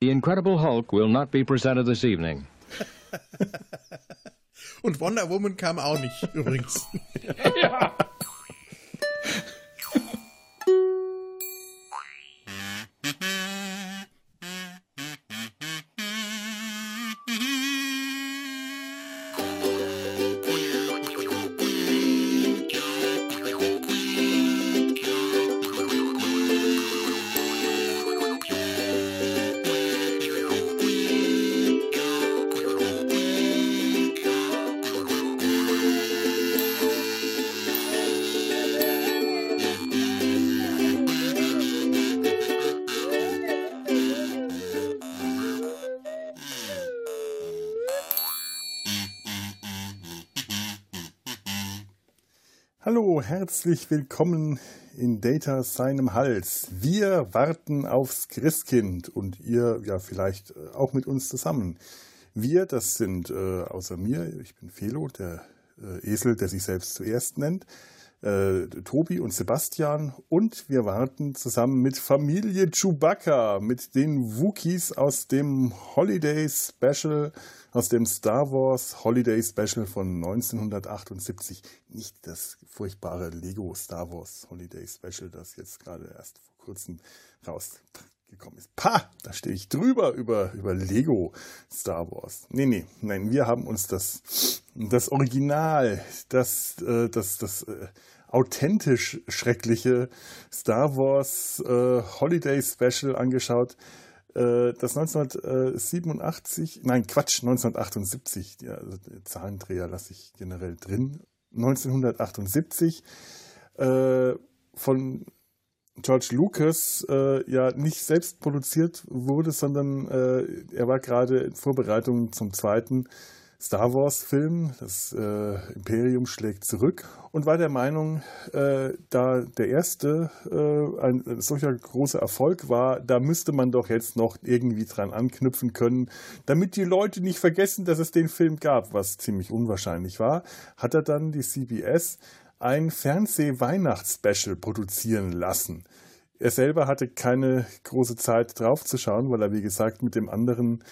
The Incredible Hulk will not be presented this evening. Und Wonder Woman kam auch nicht, übrigens. ja. Herzlich willkommen in Data seinem Hals. Wir warten aufs Christkind und ihr ja vielleicht äh, auch mit uns zusammen. Wir, das sind äh, außer mir, ich bin Felo, der äh, Esel, der sich selbst zuerst nennt, äh, Tobi und Sebastian und wir warten zusammen mit Familie Chewbacca, mit den Wookies aus dem Holiday Special, aus dem Star Wars Holiday Special von 1978. Nicht das furchtbare Lego Star Wars Holiday Special, das jetzt gerade erst vor kurzem rausgekommen ist. Pah, da stehe ich drüber über, über Lego Star Wars. Nee, nee, nein, wir haben uns das, das Original, das, äh, das, das, äh, authentisch schreckliche Star Wars äh, Holiday Special angeschaut, äh, das 1987, nein Quatsch, 1978, ja, also Zahlendreher lasse ich generell drin, 1978 äh, von George Lucas äh, ja nicht selbst produziert wurde, sondern äh, er war gerade in Vorbereitung zum zweiten Star Wars-Film, das äh, Imperium schlägt zurück, und war der Meinung, äh, da der erste äh, ein, ein solcher großer Erfolg war, da müsste man doch jetzt noch irgendwie dran anknüpfen können, damit die Leute nicht vergessen, dass es den Film gab, was ziemlich unwahrscheinlich war, hat er dann die CBS ein Fernseh-Weihnachtsspecial produzieren lassen. Er selber hatte keine große Zeit draufzuschauen, weil er, wie gesagt, mit dem anderen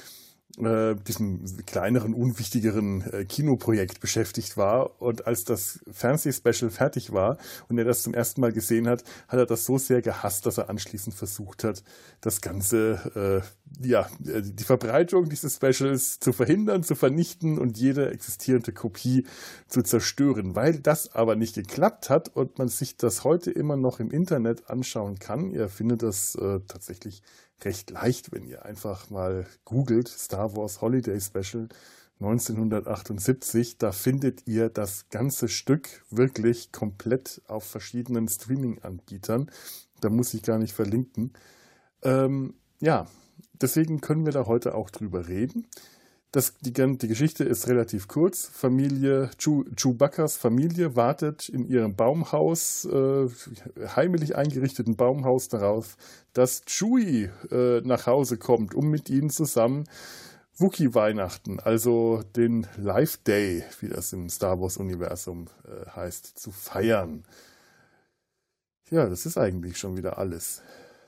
äh, diesem kleineren, unwichtigeren äh, Kinoprojekt beschäftigt war. Und als das Fernsehspecial fertig war und er das zum ersten Mal gesehen hat, hat er das so sehr gehasst, dass er anschließend versucht hat, das Ganze, äh, ja, die Verbreitung dieses Specials zu verhindern, zu vernichten und jede existierende Kopie zu zerstören. Weil das aber nicht geklappt hat und man sich das heute immer noch im Internet anschauen kann, ihr findet das äh, tatsächlich recht leicht, wenn ihr einfach mal googelt Star Wars Holiday Special 1978. Da findet ihr das ganze Stück wirklich komplett auf verschiedenen Streaming-Anbietern. Da muss ich gar nicht verlinken. Ähm, ja, deswegen können wir da heute auch drüber reden. Das, die, die Geschichte ist relativ kurz. Familie, Chew, Chewbaccas Familie wartet in ihrem Baumhaus, äh, heimlich eingerichteten Baumhaus darauf, dass Chewie äh, nach Hause kommt, um mit ihnen zusammen Wookie-Weihnachten, also den Life Day, wie das im Star Wars-Universum äh, heißt, zu feiern. Ja, das ist eigentlich schon wieder alles.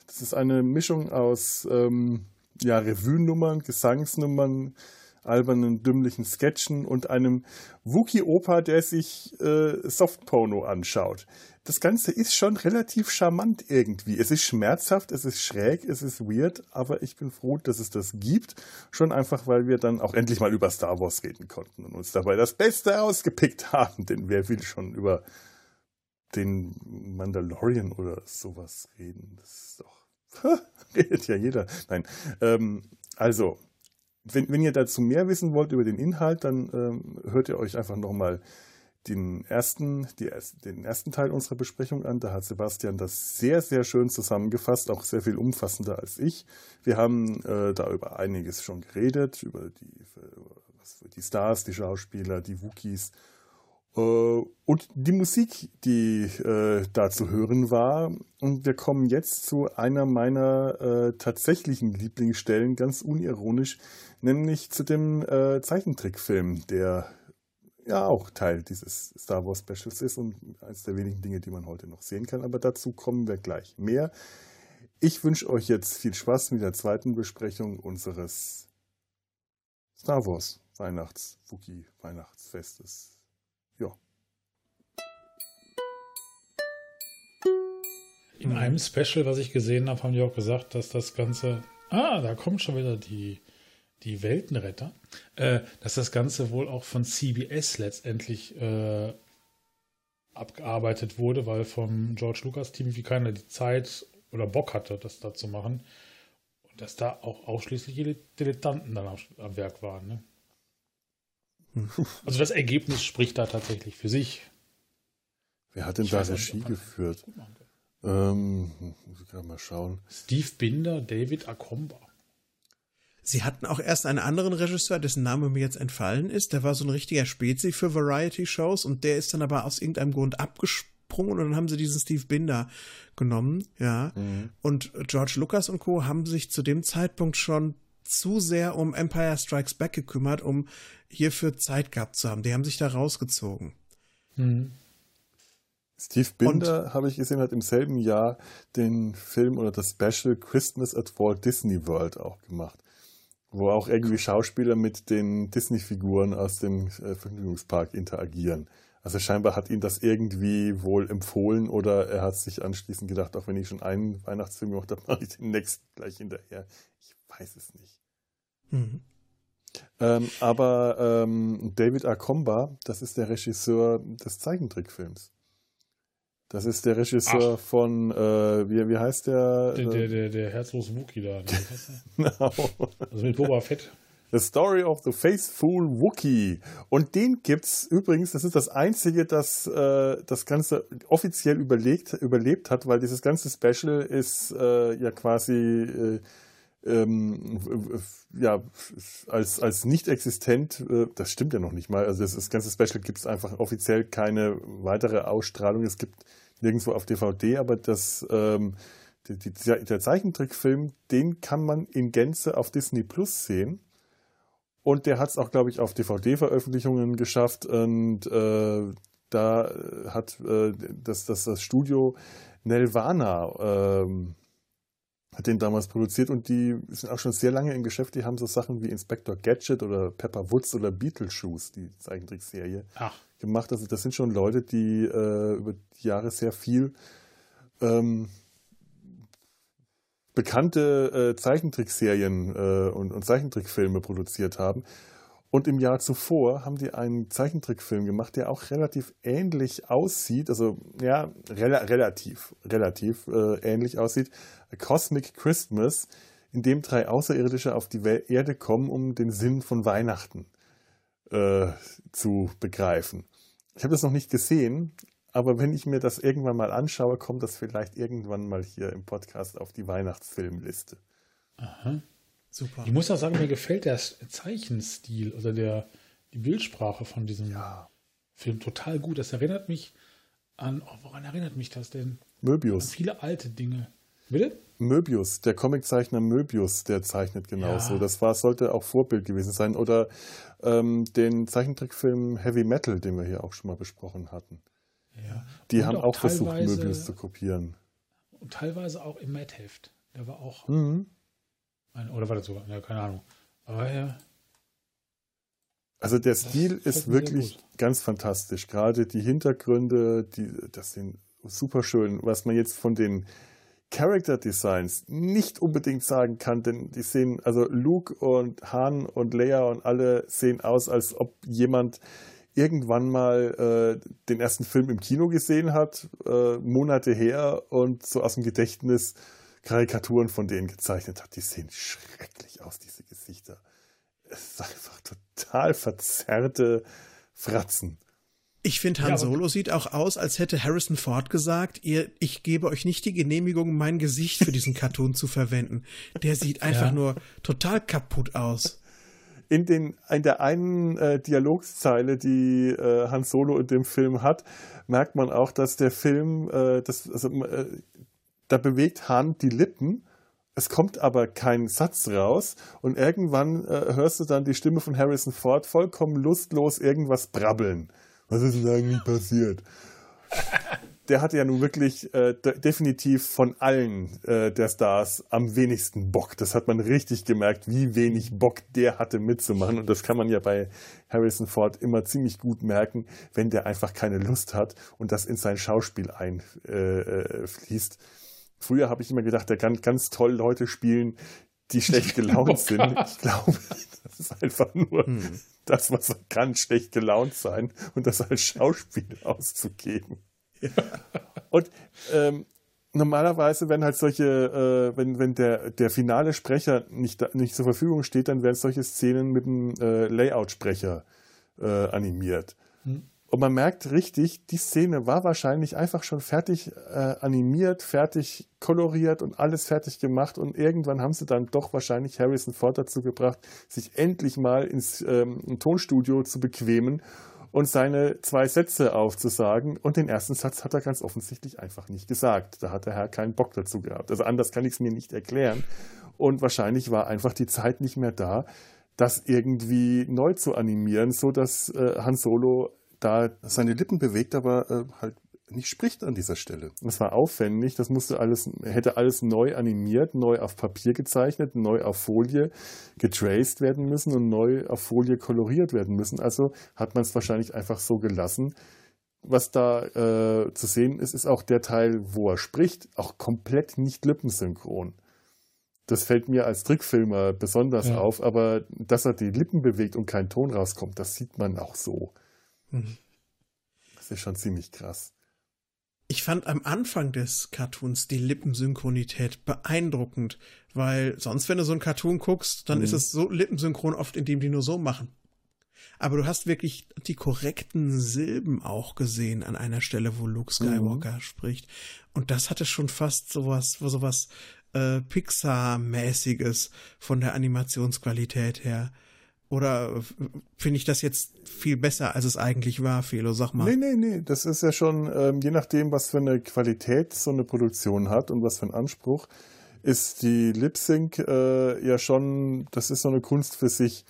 Das ist eine Mischung aus ähm, ja, Revue-Nummern, Gesangsnummern, albernen, dümmlichen Sketchen und einem Wookie-Opa, der sich äh, Softporno anschaut. Das Ganze ist schon relativ charmant irgendwie. Es ist schmerzhaft, es ist schräg, es ist weird, aber ich bin froh, dass es das gibt. Schon einfach, weil wir dann auch endlich mal über Star Wars reden konnten und uns dabei das Beste ausgepickt haben. Denn wer will schon über den Mandalorian oder sowas reden? Das ist doch. redet ja jeder. Nein. Ähm, also, wenn, wenn ihr dazu mehr wissen wollt über den Inhalt, dann ähm, hört ihr euch einfach nochmal den ersten, die, den ersten Teil unserer Besprechung an. Da hat Sebastian das sehr, sehr schön zusammengefasst, auch sehr viel umfassender als ich. Wir haben äh, da über einiges schon geredet, über die, was, die Stars, die Schauspieler, die Wookies und die Musik, die äh, da zu hören war. Und wir kommen jetzt zu einer meiner äh, tatsächlichen Lieblingsstellen, ganz unironisch, nämlich zu dem äh, Zeichentrickfilm, der ja auch Teil dieses Star Wars Specials ist und eines der wenigen Dinge, die man heute noch sehen kann. Aber dazu kommen wir gleich mehr. Ich wünsche euch jetzt viel Spaß mit der zweiten Besprechung unseres Star Wars Weihnachts, In einem Special, was ich gesehen habe, haben die auch gesagt, dass das Ganze. Ah, da kommt schon wieder die, die Weltenretter. Äh, dass das Ganze wohl auch von CBS letztendlich äh, abgearbeitet wurde, weil vom George Lucas Team wie keiner die Zeit oder Bock hatte, das da zu machen. Und dass da auch ausschließlich Dilettanten dann am Werk waren. Ne? Also das Ergebnis spricht da tatsächlich für sich. Wer hat denn ich da Regie geführt? Ähm, muss ich gerade mal schauen. Steve Binder, David Akomba. Sie hatten auch erst einen anderen Regisseur, dessen Name mir jetzt entfallen ist. Der war so ein richtiger Spezi für Variety-Shows und der ist dann aber aus irgendeinem Grund abgesprungen und dann haben sie diesen Steve Binder genommen, ja. Mhm. Und George Lucas und Co. haben sich zu dem Zeitpunkt schon zu sehr um Empire Strikes Back gekümmert, um hierfür Zeit gehabt zu haben. Die haben sich da rausgezogen. Mhm. Steve Binder, habe ich gesehen, hat im selben Jahr den Film oder das Special Christmas at Walt Disney World auch gemacht. Wo auch irgendwie Schauspieler mit den Disney-Figuren aus dem äh, Vergnügungspark interagieren. Also scheinbar hat ihn das irgendwie wohl empfohlen oder er hat sich anschließend gedacht, auch wenn ich schon einen Weihnachtsfilm gemacht habe, mache ich den nächsten gleich hinterher. Ich weiß es nicht. Mhm. Ähm, aber ähm, David Akomba, das ist der Regisseur des Zeichentrickfilms. Das ist der Regisseur Ach. von, äh, wie, wie heißt der? Der, der, der, der herzlose Wookie da. genau. Also mit Boba Fett. The Story of the Faithful Wookie. Und den gibt's übrigens, das ist das einzige, das äh, das Ganze offiziell überlegt, überlebt hat, weil dieses ganze Special ist äh, ja quasi äh, ähm, ja, als, als nicht existent, äh, das stimmt ja noch nicht mal. Also das, das ganze Special gibt es einfach offiziell keine weitere Ausstrahlung. Es gibt nirgendwo auf DVD, aber das, ähm, die, die, der Zeichentrickfilm, den kann man in Gänze auf Disney Plus sehen. Und der hat es auch, glaube ich, auf DVD-Veröffentlichungen geschafft. Und äh, da hat äh, das, das, das Studio Nelvana ähm, hat den damals produziert und die sind auch schon sehr lange im Geschäft. Die haben so Sachen wie Inspector Gadget oder Pepper Woods oder Beetlejuice, die Zeichentrickserie, gemacht. Also das sind schon Leute, die äh, über die Jahre sehr viel ähm, bekannte äh, Zeichentrickserien äh, und, und Zeichentrickfilme produziert haben. Und im Jahr zuvor haben die einen Zeichentrickfilm gemacht, der auch relativ ähnlich aussieht, also ja, rel relativ, relativ äh, ähnlich aussieht. A Cosmic Christmas, in dem drei Außerirdische auf die Erde kommen, um den Sinn von Weihnachten äh, zu begreifen. Ich habe das noch nicht gesehen, aber wenn ich mir das irgendwann mal anschaue, kommt das vielleicht irgendwann mal hier im Podcast auf die Weihnachtsfilmliste. Aha. Super. Ich muss auch sagen, mir gefällt der Zeichenstil, also der, die Bildsprache von diesem ja. Film total gut. Das erinnert mich an, oh, woran erinnert mich das denn? Möbius. An viele alte Dinge. Bitte? Möbius, der Comiczeichner Möbius, der zeichnet genauso. Ja. Das war, sollte auch Vorbild gewesen sein. Oder ähm, den Zeichentrickfilm Heavy Metal, den wir hier auch schon mal besprochen hatten. Ja. Die Und haben auch, auch versucht, Möbius zu kopieren. Und teilweise auch im Mad-Heft. Der war auch. Mhm. Oder war das so? Ja, keine Ahnung. Aber ja. Also der Stil ist wirklich ganz fantastisch. Gerade die Hintergründe, die, das sind super schön. Was man jetzt von den Character Designs nicht unbedingt sagen kann, denn die sehen, also Luke und Han und Leia und alle sehen aus, als ob jemand irgendwann mal äh, den ersten Film im Kino gesehen hat, äh, Monate her und so aus dem Gedächtnis Karikaturen von denen gezeichnet hat. Die sehen schrecklich aus, diese Gesichter. Es ist einfach total verzerrte Fratzen. Ich finde, Han ja, Solo sieht auch aus, als hätte Harrison Ford gesagt, ihr, ich gebe euch nicht die Genehmigung, mein Gesicht für diesen Cartoon zu verwenden. Der sieht einfach ja. nur total kaputt aus. In, den, in der einen äh, Dialogzeile, die äh, Han Solo in dem Film hat, merkt man auch, dass der Film, äh, das, also, äh, da bewegt Han die Lippen, es kommt aber kein Satz raus und irgendwann äh, hörst du dann die Stimme von Harrison Ford vollkommen lustlos irgendwas brabbeln. Was ist denn eigentlich passiert? der hatte ja nun wirklich äh, definitiv von allen äh, der Stars am wenigsten Bock. Das hat man richtig gemerkt, wie wenig Bock der hatte mitzumachen. Und das kann man ja bei Harrison Ford immer ziemlich gut merken, wenn der einfach keine Lust hat und das in sein Schauspiel einfließt. Äh, äh Früher habe ich immer gedacht, der kann ganz toll Leute spielen, die schlecht gelaunt sind. Ich glaube, das ist einfach nur hm. das, was er kann, schlecht gelaunt sein und das als Schauspiel auszugeben. Ja. Und ähm, normalerweise, wenn halt solche, äh, wenn, wenn der, der finale Sprecher nicht, nicht zur Verfügung steht, dann werden solche Szenen mit dem äh, Layout-Sprecher äh, animiert. Hm. Und man merkt richtig, die Szene war wahrscheinlich einfach schon fertig äh, animiert, fertig koloriert und alles fertig gemacht. Und irgendwann haben sie dann doch wahrscheinlich Harrison Ford dazu gebracht, sich endlich mal ins ähm, Tonstudio zu bequemen und seine zwei Sätze aufzusagen. Und den ersten Satz hat er ganz offensichtlich einfach nicht gesagt. Da hat der Herr keinen Bock dazu gehabt. Also anders kann ich es mir nicht erklären. Und wahrscheinlich war einfach die Zeit nicht mehr da, das irgendwie neu zu animieren, so dass äh, Han Solo da seine Lippen bewegt, aber äh, halt nicht spricht an dieser Stelle. Das war aufwendig, das musste alles, hätte alles neu animiert, neu auf Papier gezeichnet, neu auf Folie getraced werden müssen und neu auf Folie koloriert werden müssen. Also hat man es wahrscheinlich einfach so gelassen. Was da äh, zu sehen ist, ist auch der Teil, wo er spricht, auch komplett nicht lippensynchron. Das fällt mir als Trickfilmer besonders ja. auf, aber dass er die Lippen bewegt und kein Ton rauskommt, das sieht man auch so. Mhm. Das ist schon ziemlich krass. Ich fand am Anfang des Cartoons die Lippensynchronität beeindruckend, weil sonst, wenn du so einen Cartoon guckst, dann mhm. ist es so lippensynchron oft, indem die nur so machen. Aber du hast wirklich die korrekten Silben auch gesehen an einer Stelle, wo Luke Skywalker mhm. spricht. Und das hatte schon fast sowas, sowas äh, Pixar-mäßiges von der Animationsqualität her. Oder finde ich das jetzt viel besser, als es eigentlich war, Felo? Sag mal. Nee, nee, nee. Das ist ja schon, ähm, je nachdem, was für eine Qualität so eine Produktion hat und was für einen Anspruch, ist die Lip Sync äh, ja schon, das ist so eine Kunst für sich.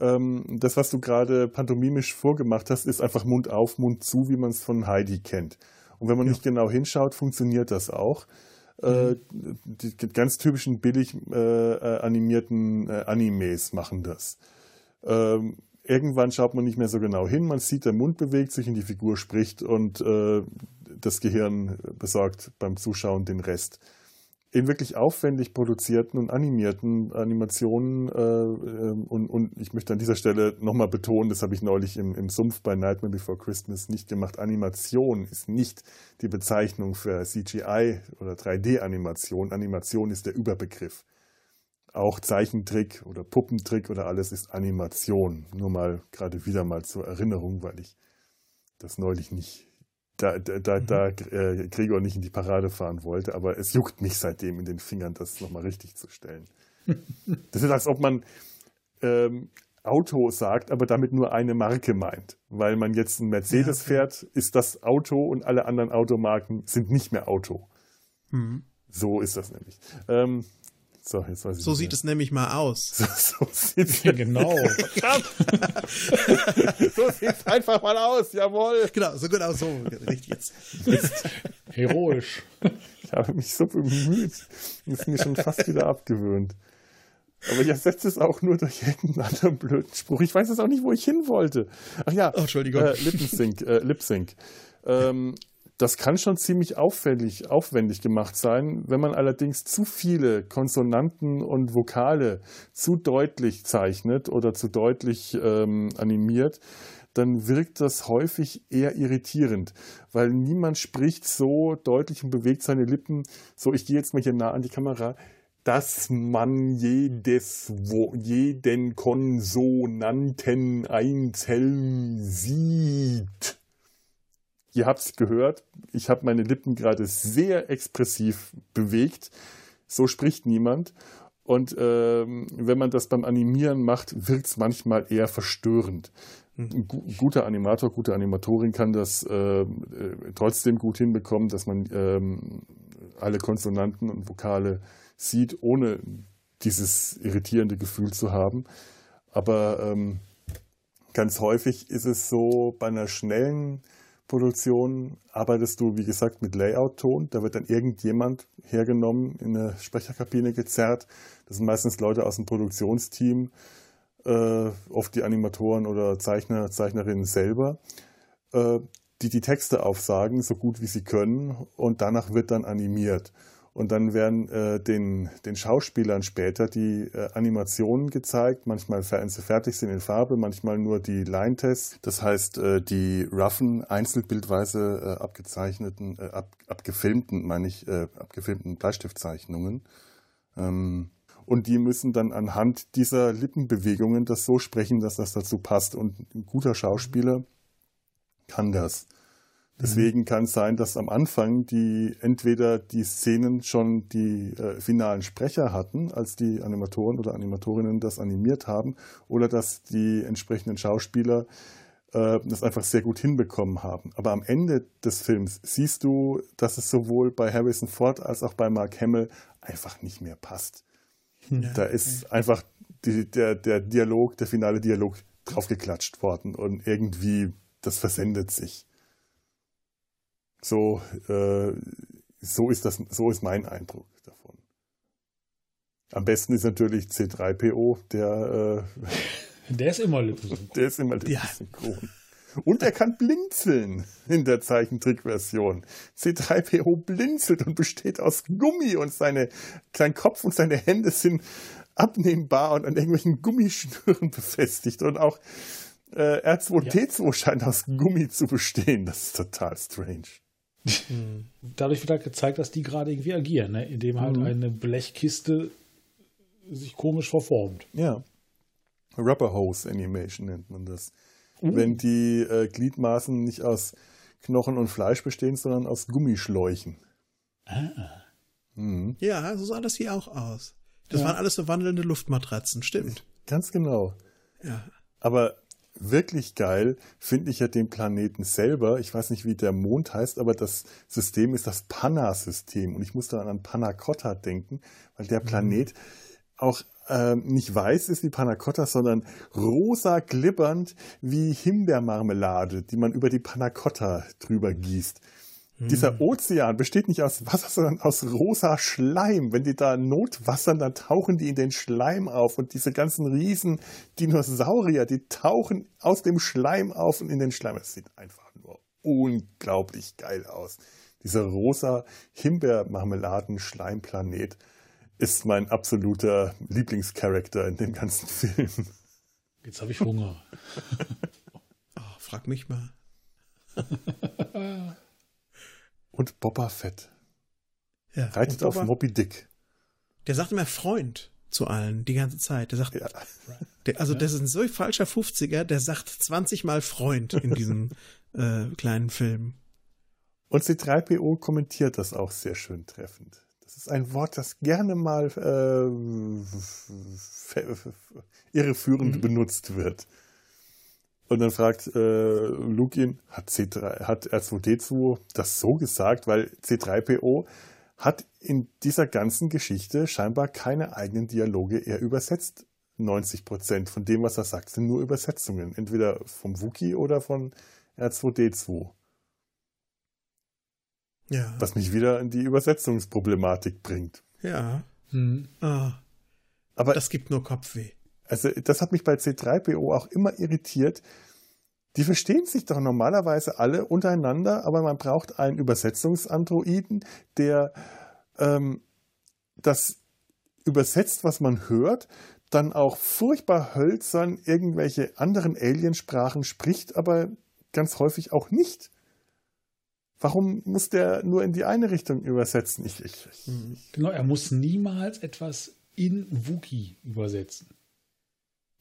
Ähm, das, was du gerade pantomimisch vorgemacht hast, ist einfach Mund auf, Mund zu, wie man es von Heidi kennt. Und wenn man ja. nicht genau hinschaut, funktioniert das auch. Äh, mhm. die ganz typischen billig äh, äh animierten äh, Animes machen das. Ähm, irgendwann schaut man nicht mehr so genau hin. Man sieht, der Mund bewegt sich und die Figur spricht und äh, das Gehirn besorgt beim Zuschauen den Rest. In wirklich aufwendig produzierten und animierten Animationen äh, ähm, und, und, ich möchte an dieser Stelle nochmal betonen, das habe ich neulich im, im Sumpf bei Nightmare Before Christmas nicht gemacht. Animation ist nicht die Bezeichnung für CGI oder 3D-Animation. Animation ist der Überbegriff auch Zeichentrick oder Puppentrick oder alles ist Animation. Nur mal gerade wieder mal zur Erinnerung, weil ich das neulich nicht, da, da, mhm. da äh, Gregor nicht in die Parade fahren wollte, aber es juckt mich seitdem in den Fingern, das nochmal richtig zu stellen. das ist, als ob man ähm, Auto sagt, aber damit nur eine Marke meint. Weil man jetzt ein Mercedes ja, okay. fährt, ist das Auto und alle anderen Automarken sind nicht mehr Auto. Mhm. So ist das nämlich. Ähm, so, jetzt weiß ich so sieht es nämlich mal aus. So, so sieht's ja, genau. so sieht es einfach mal aus, jawohl. Genau, so genau so. Richtig jetzt. jetzt. Heroisch. Ich habe mich so bemüht. Das ist mir schon fast wieder abgewöhnt. Aber ich ersetze es auch nur durch irgendeinen anderen blöden Spruch. Ich weiß jetzt auch nicht, wo ich hin wollte. Ach ja, oh, Entschuldigung. Äh, Lippensync. Äh, Lip -Sync. Ähm, das kann schon ziemlich aufwendig, aufwendig gemacht sein. Wenn man allerdings zu viele Konsonanten und Vokale zu deutlich zeichnet oder zu deutlich ähm, animiert, dann wirkt das häufig eher irritierend, weil niemand spricht so deutlich und bewegt seine Lippen. So, ich gehe jetzt mal hier nah an die Kamera dass man jedes, wo, jeden Konsonanten einzeln sieht. Ihr habt es gehört, ich habe meine Lippen gerade sehr expressiv bewegt. So spricht niemand. Und ähm, wenn man das beim Animieren macht, wirkt es manchmal eher verstörend. Ein guter Animator, gute Animatorin kann das äh, trotzdem gut hinbekommen, dass man ähm, alle Konsonanten und Vokale sieht, ohne dieses irritierende Gefühl zu haben. Aber ähm, ganz häufig ist es so bei einer schnellen Produktionen arbeitest du, wie gesagt, mit Layout-Ton. Da wird dann irgendjemand hergenommen, in eine Sprecherkabine gezerrt. Das sind meistens Leute aus dem Produktionsteam, äh, oft die Animatoren oder Zeichner, Zeichnerinnen selber, äh, die die Texte aufsagen, so gut wie sie können. Und danach wird dann animiert. Und dann werden äh, den, den Schauspielern später die äh, Animationen gezeigt, manchmal wenn sie fertig sind in Farbe, manchmal nur die Line-Tests. Das heißt, äh, die roughen, einzelbildweise äh, abgezeichneten, äh, ab, abgefilmten, meine ich, äh, abgefilmten Bleistiftzeichnungen. Ähm, und die müssen dann anhand dieser Lippenbewegungen das so sprechen, dass das dazu passt. Und ein guter Schauspieler kann das. Deswegen kann es sein, dass am Anfang die entweder die Szenen schon die äh, finalen Sprecher hatten, als die Animatoren oder Animatorinnen das animiert haben, oder dass die entsprechenden Schauspieler äh, das einfach sehr gut hinbekommen haben. Aber am Ende des Films siehst du, dass es sowohl bei Harrison Ford als auch bei Mark Hamill einfach nicht mehr passt. Ja, da ist einfach die, der, der Dialog, der finale Dialog draufgeklatscht worden und irgendwie das versendet sich. So, äh, so ist das, so ist mein Eindruck davon. Am besten ist natürlich C3PO, der, äh, der ist immer Lippensynchron. Der ist immer Lippensynchron. Ja. Und er kann blinzeln in der Zeichentrickversion. C3PO blinzelt und besteht aus Gummi und seine, sein Kopf und seine Hände sind abnehmbar und an irgendwelchen Gummischnüren befestigt. Und auch äh, R2D2 ja. scheint aus Gummi zu bestehen. Das ist total strange. Dadurch wird halt gezeigt, dass die gerade irgendwie agieren, ne? indem halt mhm. eine Blechkiste sich komisch verformt. Ja. Rubber Hose Animation nennt man das. Mhm. Wenn die äh, Gliedmaßen nicht aus Knochen und Fleisch bestehen, sondern aus Gummischläuchen. Ah. Mhm. Ja, so sah das hier auch aus. Das ja. waren alles so wandelnde Luftmatratzen, stimmt. Ganz genau. Ja. Aber wirklich geil finde ich ja den Planeten selber. Ich weiß nicht, wie der Mond heißt, aber das System ist das Panna-System. Und ich muss dann an Panna Cotta denken, weil der mhm. Planet auch äh, nicht weiß ist wie Panna Cotta, sondern rosa glibbernd wie Himbeermarmelade, die man über die Panna Cotta drüber gießt. Dieser hm. Ozean besteht nicht aus Wasser, sondern aus rosa Schleim. Wenn die da notwassern, dann tauchen die in den Schleim auf. Und diese ganzen riesen Dinosaurier, die tauchen aus dem Schleim auf und in den Schleim. Es sieht einfach nur unglaublich geil aus. Dieser rosa Himbeermarmeladen-Schleimplanet ist mein absoluter Lieblingscharakter in dem ganzen Film. Jetzt habe ich Hunger. oh, frag mich mal. und Boba Fett. Ja, Reitet auf Moby Dick. Der sagt immer Freund zu allen, die ganze Zeit. Der sagt, ja. der, also das ist ein so falscher 50er, der sagt 20 Mal Freund in diesem äh, kleinen Film. Und C3PO kommentiert das auch sehr schön treffend. Das ist ein Wort, das gerne mal äh, irreführend mhm. benutzt wird. Und dann fragt äh, Luke ihn, hat, C3, hat R2D2 das so gesagt? Weil C3PO hat in dieser ganzen Geschichte scheinbar keine eigenen Dialoge. Er übersetzt 90 Prozent von dem, was er sagt, sind nur Übersetzungen. Entweder vom Wookie oder von R2D2. Ja. Was mich wieder in die Übersetzungsproblematik bringt. Ja. Hm. Oh. Aber das gibt nur Kopfweh. Also das hat mich bei C3PO auch immer irritiert. Die verstehen sich doch normalerweise alle untereinander, aber man braucht einen Übersetzungsandroiden, der ähm, das übersetzt, was man hört, dann auch furchtbar hölzern irgendwelche anderen Aliensprachen spricht, aber ganz häufig auch nicht. Warum muss der nur in die eine Richtung übersetzen? Ich, ich, ich, genau, er muss niemals etwas in Wookie übersetzen.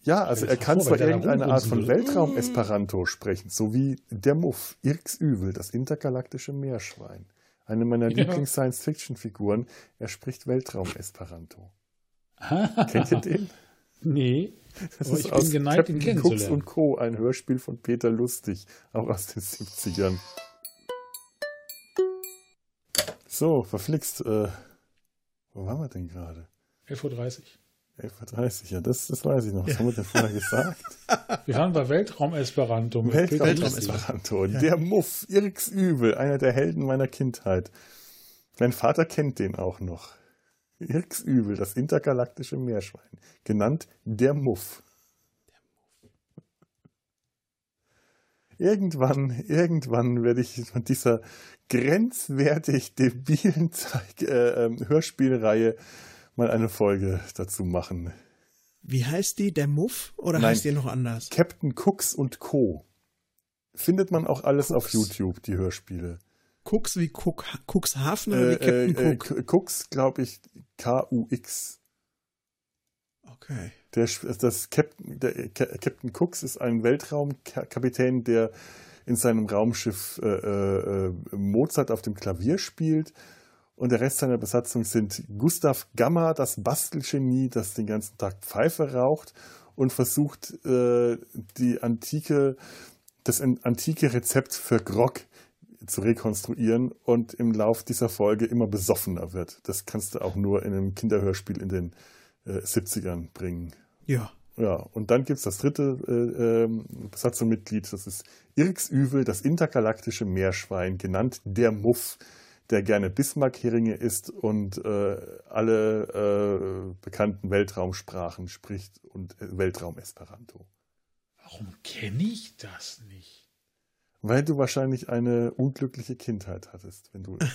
Ja, also er kann zwar irgendeine Art von Weltraum-Esperanto sprechen, so wie der Muff, Irks Übel, das intergalaktische Meerschwein. Eine meiner ja. Lieblings-Science-Fiction-Figuren. Er spricht Weltraum-Esperanto. Kennt ihr den? Nee. Das ist ich aus bin geneigt, Captain ihn Cooks und Co., ein Hörspiel von Peter Lustig, auch aus den 70ern. So, verflixt. Äh, wo waren wir denn gerade? 11.30 Uhr. 11.30 Uhr, ja, das, das weiß ich noch. Was haben wir denn vorher gesagt? Wir waren bei Weltraum-Esperanto. mit Peter Weltraum Lustig. Esperanto. Der Muff, Irks Übel, einer der Helden meiner Kindheit. Mein Vater kennt den auch noch. Irks Übel, das intergalaktische Meerschwein. Genannt der Muff. Irgendwann, irgendwann werde ich von dieser grenzwertig debilen Zeig äh, ähm, Hörspielreihe mal eine Folge dazu machen. Wie heißt die? Der Muff? Oder Nein. heißt die noch anders? Captain Cooks und Co. Findet man auch alles auf Cooks. YouTube, die Hörspiele. Cooks wie Cook, Cuxhaven oder wie Äh, Captain äh, Cook? äh, Cooks, glaube ich, K-U-X. Okay. Der, das Captain, der, Ca- Captain Cooks ist ein Weltraumkapitän, der in seinem Raumschiff äh, äh, äh, Mozart auf dem Klavier spielt. Und der Rest seiner Besatzung sind Gustav Gamma, das Bastelgenie, das den ganzen Tag Pfeife raucht und versucht, äh, die antike, das an- antike Rezept für Grog zu rekonstruieren und im Lauf dieser Folge immer besoffener wird. Das kannst du auch nur in einem Kinderhörspiel in den äh, 70ern bringen. Ja. Ja, und dann gibt es das dritte äh, ähm, Besatzungsmitglied, das ist Irks Üvel, das intergalaktische Meerschwein, genannt der Muff, der gerne Bismarck-Heringe isst und äh, alle äh, bekannten Weltraumsprachen spricht und äh, Weltraum-Esperanto. Warum kenne ich das nicht? Weil du wahrscheinlich eine unglückliche Kindheit hattest, wenn du.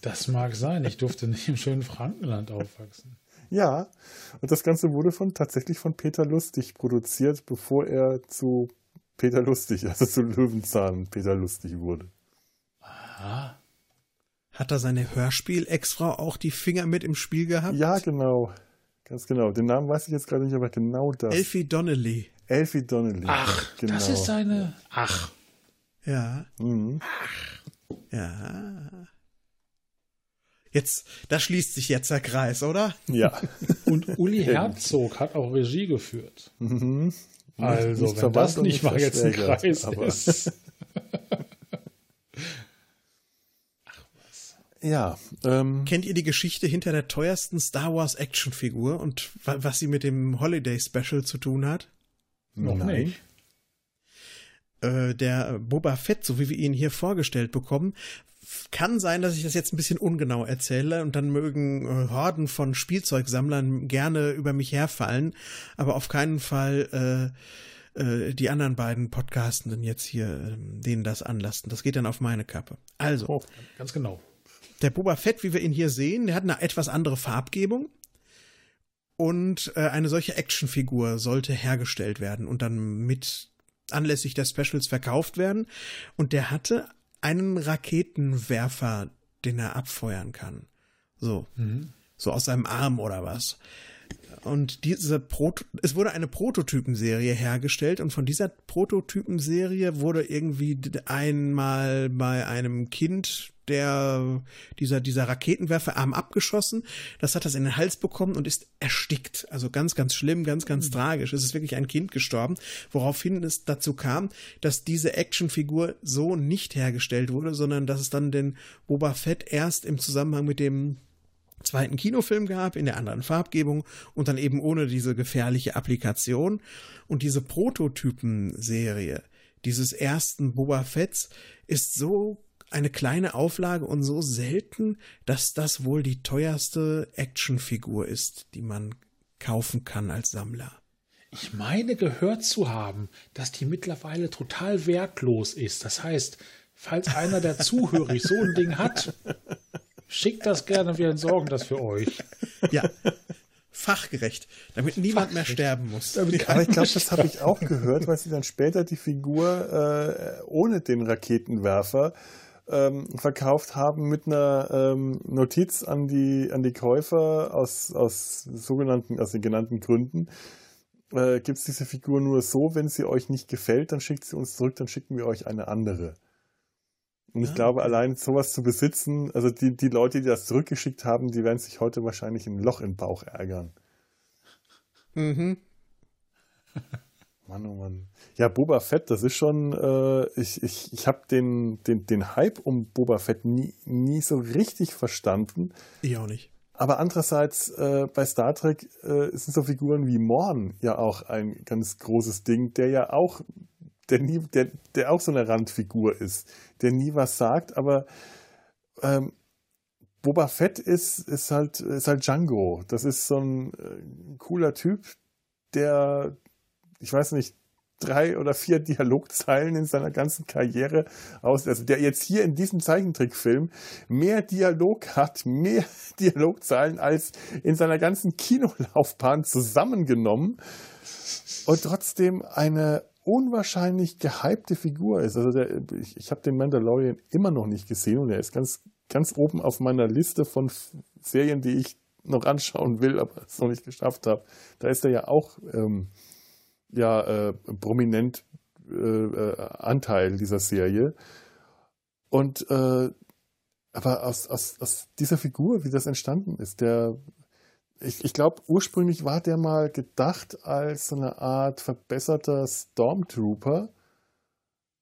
Das mag sein. Ich durfte nicht im schönen Frankenland aufwachsen. ja, und das Ganze wurde von tatsächlich von Peter Lustig produziert, bevor er zu Peter Lustig, also zu Löwenzahn Peter Lustig wurde. Ah, Hat da seine Hörspiel-Ex-Frau auch die Finger mit im Spiel gehabt? Ja, genau. Ganz genau. Den Namen weiß ich jetzt gerade nicht, aber genau das. Elfie Donnelly. Elfie Donnelly. ach genau. das ist seine. Ach, Ja. Mhm. Ja. Jetzt, da schließt sich jetzt der Kreis, oder? Ja. und Uli Herzog hat auch Regie geführt. Mhm. Also, Nicht wenn das nicht mal jetzt ein Kreis aber- ist. Ja. Ähm, Kennt ihr die Geschichte hinter der teuersten Star Wars Actionfigur und wa was sie mit dem Holiday Special zu tun hat? Noch nein. nicht. Äh, der Boba Fett, so wie wir ihn hier vorgestellt bekommen, kann sein, dass ich das jetzt ein bisschen ungenau erzähle und dann mögen äh, Horden von Spielzeugsammlern gerne über mich herfallen, aber auf keinen Fall äh, äh, die anderen beiden Podcastenden jetzt hier ähm, denen das anlasten. Das geht dann auf meine Kappe. Also, Oh, Ganz genau. Der Boba Fett, wie wir ihn hier sehen, der hat eine etwas andere Farbgebung. Und äh, eine solche Actionfigur sollte hergestellt werden und dann mit anlässlich der Specials verkauft werden. Und der hatte einen Raketenwerfer, den er abfeuern kann. So. So aus seinem Arm oder was. Und diese Proto es wurde eine Prototypenserie hergestellt und von dieser Prototypenserie wurde irgendwie einmal bei einem Kind der dieser dieser Raketenwerferarm abgeschossen. Das hat das in den Hals bekommen und ist erstickt. Also ganz ganz schlimm, ganz ganz tragisch. Es ist wirklich ein Kind gestorben, woraufhin es dazu kam, dass diese Actionfigur so nicht hergestellt wurde, sondern dass es dann den Boba Fett erst im Zusammenhang mit dem zweiten Kinofilm gab, in der anderen Farbgebung und dann eben ohne diese gefährliche Applikation. Und diese Prototypen-Serie dieses ersten Boba Fetts ist so eine kleine Auflage und so selten, dass das wohl die teuerste Actionfigur ist, die man kaufen kann als Sammler. Ich meine gehört zu haben, dass die mittlerweile total wertlos ist. Das heißt, falls einer der Zuhörer so ein Ding hat, schickt das gerne, wir entsorgen das für euch. Ja, fachgerecht, damit niemand mehr sterben muss. Aber ich glaube, das habe ich auch gehört, weil sie dann später die Figur äh, ohne den Raketenwerfer ähm, verkauft haben mit einer ähm, Notiz an die, an die Käufer aus, aus sogenannten, aus den genannten Gründen. Äh, Gibt es diese Figur nur so, wenn sie euch nicht gefällt, dann schickt sie uns zurück, dann schicken wir euch eine andere. Und ich Ah, glaube, allein sowas zu besitzen, also die, die Leute, die das zurückgeschickt haben, die werden sich heute wahrscheinlich ein Loch im Bauch ärgern. Mhm. Mann, oh Mann. Ja, Boba Fett, das ist schon, äh, ich, ich, ich habe den, den, den Hype um Boba Fett nie, nie so richtig verstanden. Ich auch nicht. Aber andererseits äh, bei Star Trek äh, sind so Figuren wie Morn ja auch ein ganz großes Ding, der ja auch, der nie, der, der auch so eine Randfigur ist, der nie was sagt, aber ähm, Boba Fett ist, ist halt, ist halt Django. Das ist so ein äh, cooler Typ, der, ich weiß nicht, drei oder vier Dialogzeilen in seiner ganzen Karriere aus, also der jetzt hier in diesem Zeichentrickfilm mehr Dialog hat, mehr Dialogzeilen als in seiner ganzen Kinolaufbahn zusammengenommen und trotzdem eine unwahrscheinlich gehypte Figur ist. Also der, ich, ich habe den Mandalorian immer noch nicht gesehen und er ist ganz, ganz oben auf meiner Liste von Serien, die ich noch anschauen will, aber es noch nicht geschafft habe. Da ist er ja auch ähm, ja äh, prominent äh, äh, Anteil dieser Serie. Und äh, aber aus, aus, aus dieser Figur, wie das entstanden ist, der ich, ich glaube, ursprünglich war der mal gedacht als so eine Art verbesserter Stormtrooper,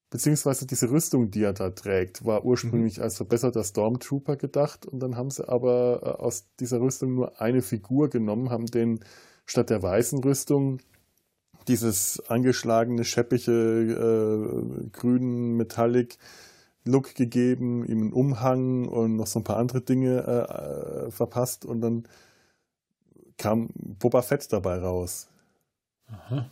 beziehungsweise diese Rüstung, die er da trägt, war ursprünglich mhm. als verbesserter Stormtrooper gedacht und dann haben sie aber äh, aus dieser Rüstung nur eine Figur genommen, haben den statt der weißen Rüstung dieses angeschlagene, scheppige, äh, grünen Metallic Look gegeben, ihm einen Umhang und noch so ein paar andere Dinge äh, äh, verpasst und dann kam Boba Fett dabei raus. Aha.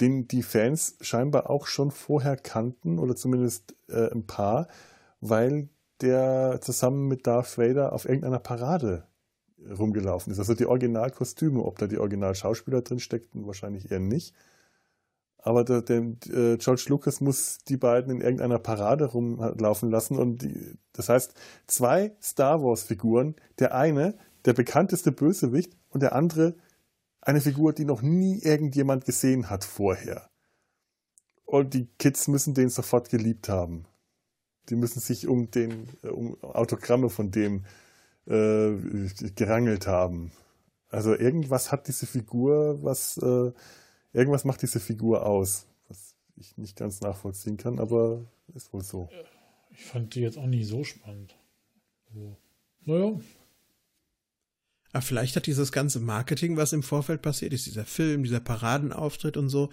Den die Fans scheinbar auch schon vorher kannten oder zumindest äh, ein paar, weil der zusammen mit Darth Vader auf irgendeiner Parade rumgelaufen ist. Also die Originalkostüme, ob da die Originalschauspieler drin steckten, wahrscheinlich eher nicht. Aber der, der äh, George Lucas muss die beiden in irgendeiner Parade rumlaufen lassen. Und die, das heißt, zwei Star Wars-Figuren, der eine, der bekannteste Bösewicht, und der andere, eine Figur, die noch nie irgendjemand gesehen hat vorher. Und die Kids müssen den sofort geliebt haben. Die müssen sich um den, äh, um Autogramme von dem äh, gerangelt haben. Also irgendwas hat diese Figur, was äh, irgendwas macht diese Figur aus, was ich nicht ganz nachvollziehen kann, aber ist wohl so. Ich fand die jetzt auch nicht so spannend. Also, naja. Aber vielleicht hat dieses ganze Marketing, was im Vorfeld passiert ist, dieser Film, dieser Paradenauftritt und so,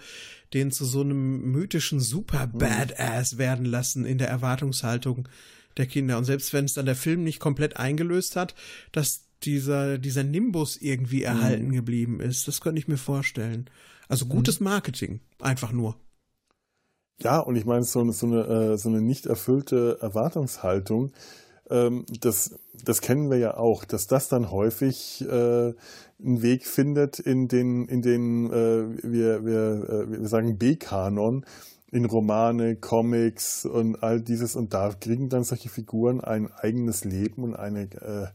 den zu so einem mythischen Super-Badass werden lassen in der Erwartungshaltung, der Kinder. Und selbst wenn es dann der Film nicht komplett eingelöst hat, dass dieser, dieser Nimbus irgendwie erhalten mhm. geblieben ist. Das könnte ich mir vorstellen. Also mhm. gutes Marketing, einfach nur. Ja, und ich meine, so, so, eine, äh, so eine nicht erfüllte Erwartungshaltung, ähm, das, das kennen wir ja auch, dass das dann häufig äh, einen Weg findet in den, in den äh, wir, wir, wir sagen B-Kanon, in Romane, Comics und all dieses. Und da kriegen dann solche Figuren ein eigenes Leben und eine, äh,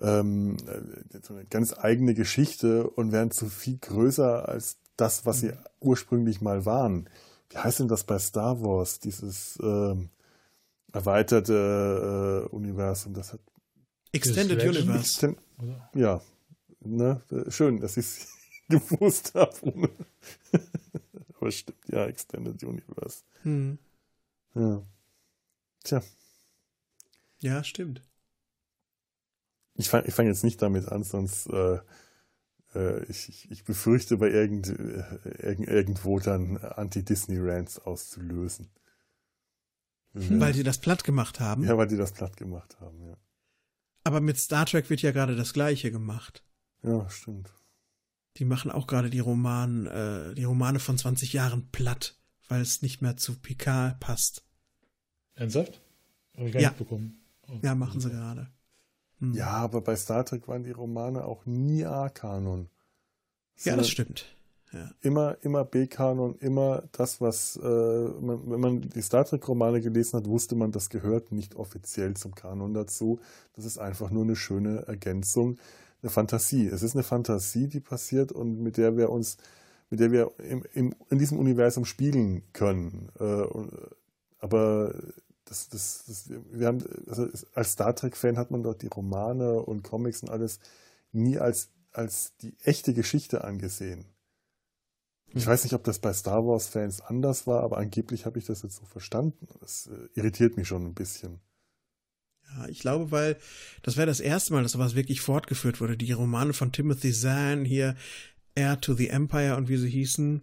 ähm, äh, so eine ganz eigene Geschichte und werden zu viel größer als das, was sie ursprünglich mal waren. Wie heißt denn das bei Star Wars, dieses äh, erweiterte äh, Universum? Das hat Extended Universe. Extend ja, ne? schön, dass ich es gewusst habe. Aber stimmt, ja, Extended Universe. Hm. Ja. Tja. Ja, stimmt. Ich fange ich fang jetzt nicht damit an, sonst äh, äh, ich, ich, befürchte, bei irgend, äh, irgendwo dann Anti-Disney-Rants auszulösen. Weil die das platt gemacht haben? Ja, weil die das platt gemacht haben, ja. Aber mit Star Trek wird ja gerade das Gleiche gemacht. Ja, stimmt. Die machen auch gerade die Roman, äh, die Romane von 20 Jahren platt, weil es nicht mehr zu Picard passt. Ernsthaft? Hab ich gar ja. nicht bekommen. Oh, ja, machen sie gerade. Hm. Ja, aber bei Star Trek waren die Romane auch nie A-Kanon. Ja, das stimmt. Ja. Immer, immer B-Kanon, immer das, was, äh, man, wenn man die Star Trek-Romane gelesen hat, wusste man, das gehört nicht offiziell zum Kanon dazu. Das ist einfach nur eine schöne Ergänzung eine Fantasie. Es ist eine Fantasie, die passiert und mit der wir uns, mit der wir im, im, in diesem Universum spielen können. Äh, aber das, das, das, wir haben, also als Star Trek-Fan hat man dort die Romane und Comics und alles nie als, als die echte Geschichte angesehen. Ich weiß nicht, ob das bei Star Wars-Fans anders war, aber angeblich habe ich das jetzt so verstanden. Das äh, irritiert mich schon ein bisschen. Ja, ich glaube, weil das wäre das erste Mal, dass sowas wirklich fortgeführt wurde. Die Romane von Timothy Zahn hier, Heir to the Empire und wie sie hießen,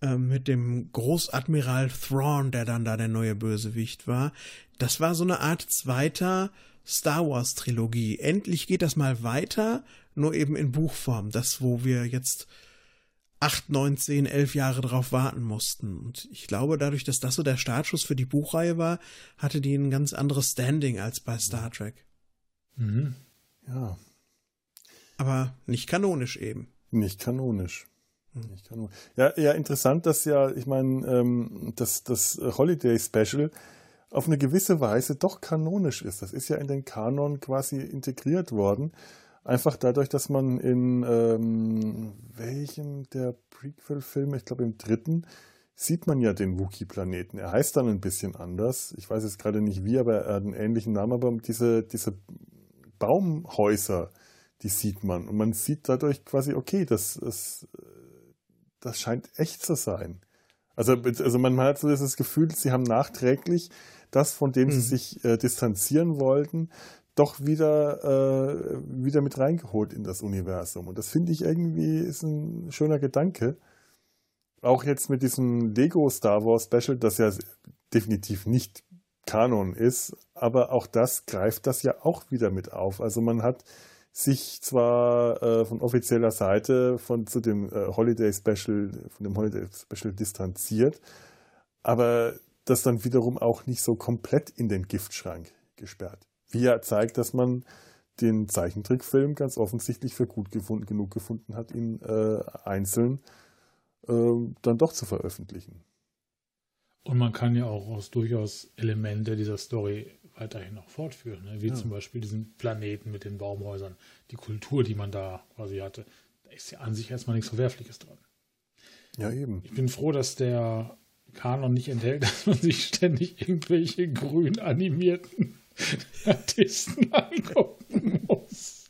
äh, mit dem Großadmiral Thrawn, der dann da der neue Bösewicht war. Das war so eine Art zweiter Star Wars Trilogie. Endlich geht das mal weiter, nur eben in Buchform. Das, wo wir jetzt acht, neun, zehn, elf Jahre drauf warten mussten. Und ich glaube, dadurch, dass das so der Startschuss für die Buchreihe war, hatte die ein ganz anderes Standing als bei Star Trek. Mhm. Ja. Aber nicht kanonisch eben. Nicht kanonisch. Hm. Nicht kanonisch. Ja, ja, interessant, dass ja, ich meine, ähm, das, das Holiday Special auf eine gewisse Weise doch kanonisch ist. Das ist ja in den Kanon quasi integriert worden. Einfach dadurch, dass man in ähm, welchem der Prequel-Filme, ich glaube im dritten, sieht man ja den Wookiee-Planeten. Er heißt dann ein bisschen anders. Ich weiß jetzt gerade nicht wie, aber er hat einen ähnlichen Namen. Aber diese, diese Baumhäuser, die sieht man. Und man sieht dadurch quasi, okay, das, das, das scheint echt zu sein. Also, also man hat so das Gefühl, sie haben nachträglich das, von dem mhm. sie sich äh, distanzieren wollten, doch wieder, äh, wieder mit reingeholt in das Universum. Und das finde ich irgendwie ist ein schöner Gedanke. Auch jetzt mit diesem Lego Star Wars Special, das ja definitiv nicht Kanon ist, aber auch das greift das ja auch wieder mit auf. Also man hat sich zwar äh, von offizieller Seite von zu dem äh, Holiday Special, von dem Holiday Special distanziert, aber das dann wiederum auch nicht so komplett in den Giftschrank gesperrt. Wie er zeigt, dass man den Zeichentrickfilm ganz offensichtlich für gut gefunden, genug gefunden hat, ihn äh, einzeln äh, dann doch zu veröffentlichen. Und man kann ja auch aus durchaus Elemente dieser Story weiterhin noch fortführen, ne? wie ja. zum Beispiel diesen Planeten mit den Baumhäusern, die Kultur, die man da quasi hatte. Da ist ja an sich erstmal nichts Verwerfliches dran. Ja, eben. Ich bin froh, dass der Kanon nicht enthält, dass man sich ständig irgendwelche grün animierten Artisten angucken muss.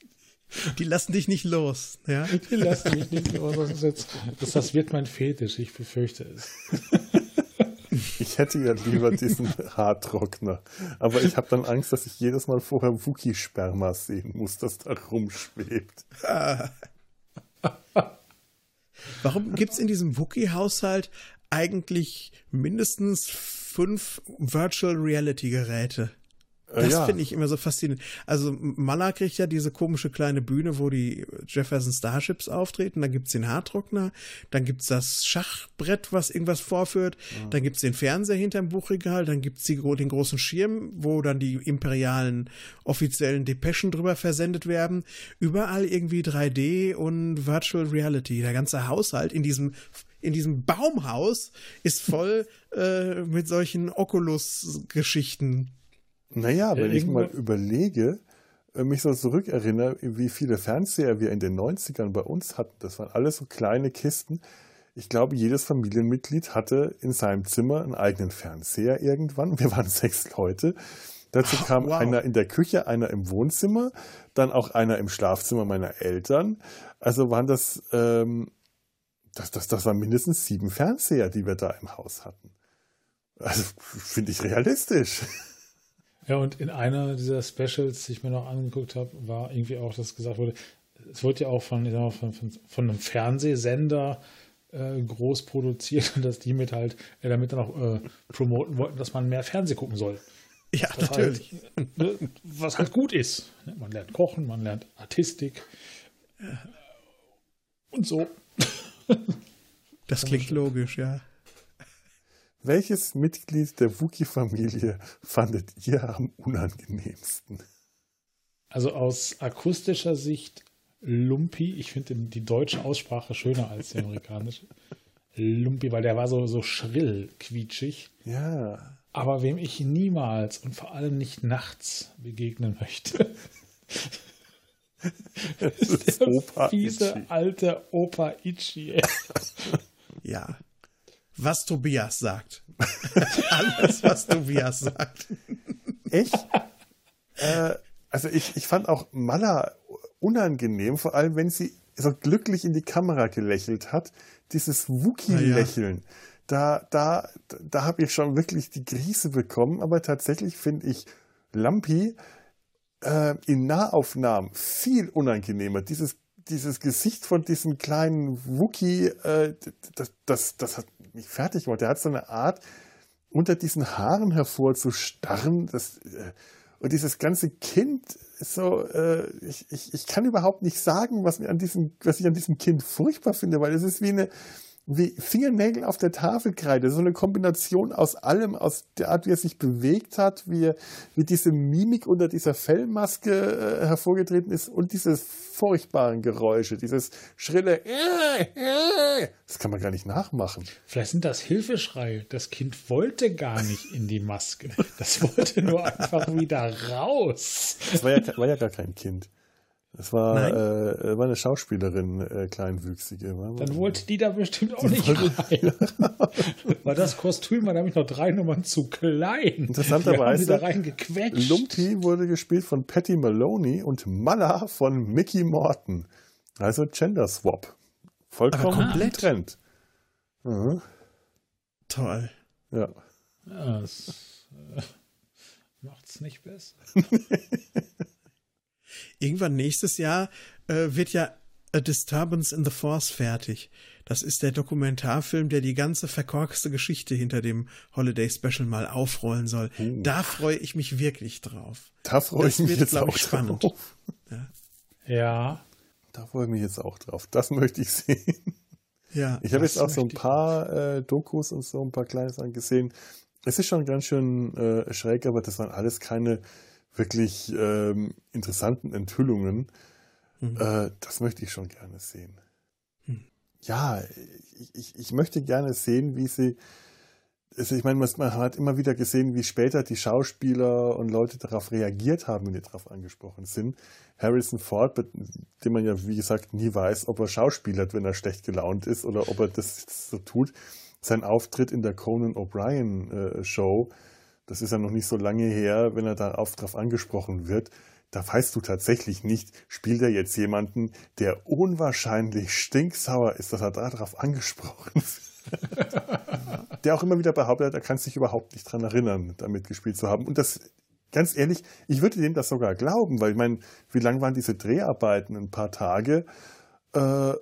Die lassen dich nicht los, ja? Die lassen mich nicht los. Das, ist jetzt, das, das wird mein Fetisch, ich befürchte es. Ich hätte ja lieber diesen Haartrockner. Aber ich habe dann Angst, dass ich jedes Mal vorher Wookie-Sperma sehen muss, das da rumschwebt. Warum gibt es in diesem Wookie-Haushalt eigentlich mindestens fünf Virtual Reality Geräte? Äh, das ja. finde ich immer so faszinierend. Also Mala kriegt ja diese komische kleine Bühne, wo die Jefferson Starships auftreten. Dann gibt's den Haardruckner, dann gibt's das Schachbrett, was irgendwas vorführt, ja. dann gibt's den Fernseher hinterm Buchregal, dann gibt's die, den großen Schirm, wo dann die imperialen offiziellen Depeschen drüber versendet werden. Überall irgendwie 3D und Virtual Reality. Der ganze Haushalt in diesem in diesem Baumhaus ist voll äh, mit solchen Oculus-Geschichten. Naja, wenn ich mal überlege, äh, mich so zurückerinnere, wie viele Fernseher wir in den 90ern bei uns hatten, das waren alles so kleine Kisten. Ich glaube, jedes Familienmitglied hatte in seinem Zimmer einen eigenen Fernseher irgendwann. Wir waren sechs Leute. Dazu kam wow. einer in der Küche, einer im Wohnzimmer, dann auch einer im Schlafzimmer meiner Eltern. Also waren das, ähm, das, das, das waren mindestens sieben Fernseher, die wir da im Haus hatten. Also finde ich realistisch. Ja, und in einer dieser Specials, die ich mir noch angeguckt habe, war irgendwie auch, dass gesagt wurde, es wird ja auch von, mal, von, von, von, einem Fernsehsender äh, groß produziert und dass die mit halt, äh, damit dann auch äh, promoten wollten, dass man mehr Fernseh gucken soll. Ja, was natürlich. Halt, ne, was halt gut ist. Ne, man lernt kochen, man lernt Artistik und so. Das klingt logisch, ja. Welches Mitglied der Wookie-Familie fandet ihr am unangenehmsten? Also aus akustischer Sicht Lumpi. Ich finde die deutsche Aussprache schöner als die amerikanische. Lumpi, weil der war so, so schrill, quietschig. Ja. Aber wem ich niemals und vor allem nicht nachts begegnen möchte, das ist der Opa fiese Ichi. alte Opa Ichi. ja was Tobias sagt. Alles, was Tobias sagt. Echt? äh, also ich, ich fand auch Mala unangenehm, vor allem wenn sie so glücklich in die Kamera gelächelt hat. Dieses Wookie-Lächeln. Ja. Da, da, da habe ich schon wirklich die Krise bekommen, aber tatsächlich finde ich Lampi äh, in Nahaufnahmen viel unangenehmer. Dieses, dieses Gesicht von diesem kleinen Wookie, äh, das, das, das hat mich fertig gemacht. Der hat so eine Art, unter diesen Haaren hervorzustarren. Das, äh, und dieses ganze Kind so, äh, ich, ich, ich kann überhaupt nicht sagen, was, mir an diesem, was ich an diesem Kind furchtbar finde, weil es ist wie eine, wie Fingernägel auf der Tafelkreide. So eine Kombination aus allem, aus der Art, wie er sich bewegt hat, wie, er, wie diese Mimik unter dieser Fellmaske äh, hervorgetreten ist und diese furchtbaren Geräusche, dieses schrille, äh, äh, das kann man gar nicht nachmachen. Vielleicht sind das Hilfeschreie. Das Kind wollte gar nicht in die Maske. Das wollte nur einfach wieder raus. Das war ja, war ja gar kein Kind. Es war, äh, war eine Schauspielerin, äh, kleinwüchsige. Dann wollte die da bestimmt auch die nicht rein. war das Kostüm war nämlich noch drei Nummern zu klein. Interessanterweise, da reingequetscht. Lumpy wurde gespielt von Patty Maloney und Mala von Mickey Morton. Also Gender Swap. Vollkommen komplett. Trend. Mhm. Toll. Ja. ja das äh, macht's nicht besser. Irgendwann nächstes Jahr äh, wird ja A Disturbance in the Force fertig. Das ist der Dokumentarfilm, der die ganze verkorkste Geschichte hinter dem Holiday Special mal aufrollen soll. Uh. Da freue ich mich wirklich drauf. Da freue ich mich wird, jetzt auch ich, spannend. Drauf. Ja. ja. Da freue ich mich jetzt auch drauf. Das möchte ich sehen. Ja. Ich habe jetzt auch so ein paar äh, Dokus und so ein paar kleine Sachen gesehen. Es ist schon ganz schön äh, schräg, aber das waren alles keine wirklich ähm, interessanten Enthüllungen. Mhm. Äh, das möchte ich schon gerne sehen. Mhm. Ja, ich, ich, ich möchte gerne sehen, wie sie. Also ich meine, man hat immer wieder gesehen, wie später die Schauspieler und Leute darauf reagiert haben, wenn die darauf angesprochen sind. Harrison Ford, dem man ja, wie gesagt, nie weiß, ob er schauspielert, wenn er schlecht gelaunt ist oder ob er das so tut. Sein Auftritt in der Conan O'Brien äh, Show das ist ja noch nicht so lange her, wenn er darauf drauf angesprochen wird, da weißt du tatsächlich nicht, spielt er jetzt jemanden, der unwahrscheinlich stinksauer ist, dass er darauf angesprochen wird. der auch immer wieder behauptet, er kann sich überhaupt nicht daran erinnern, damit gespielt zu haben. Und das, ganz ehrlich, ich würde dem das sogar glauben, weil ich meine, wie lang waren diese Dreharbeiten? Ein paar Tage. Äh,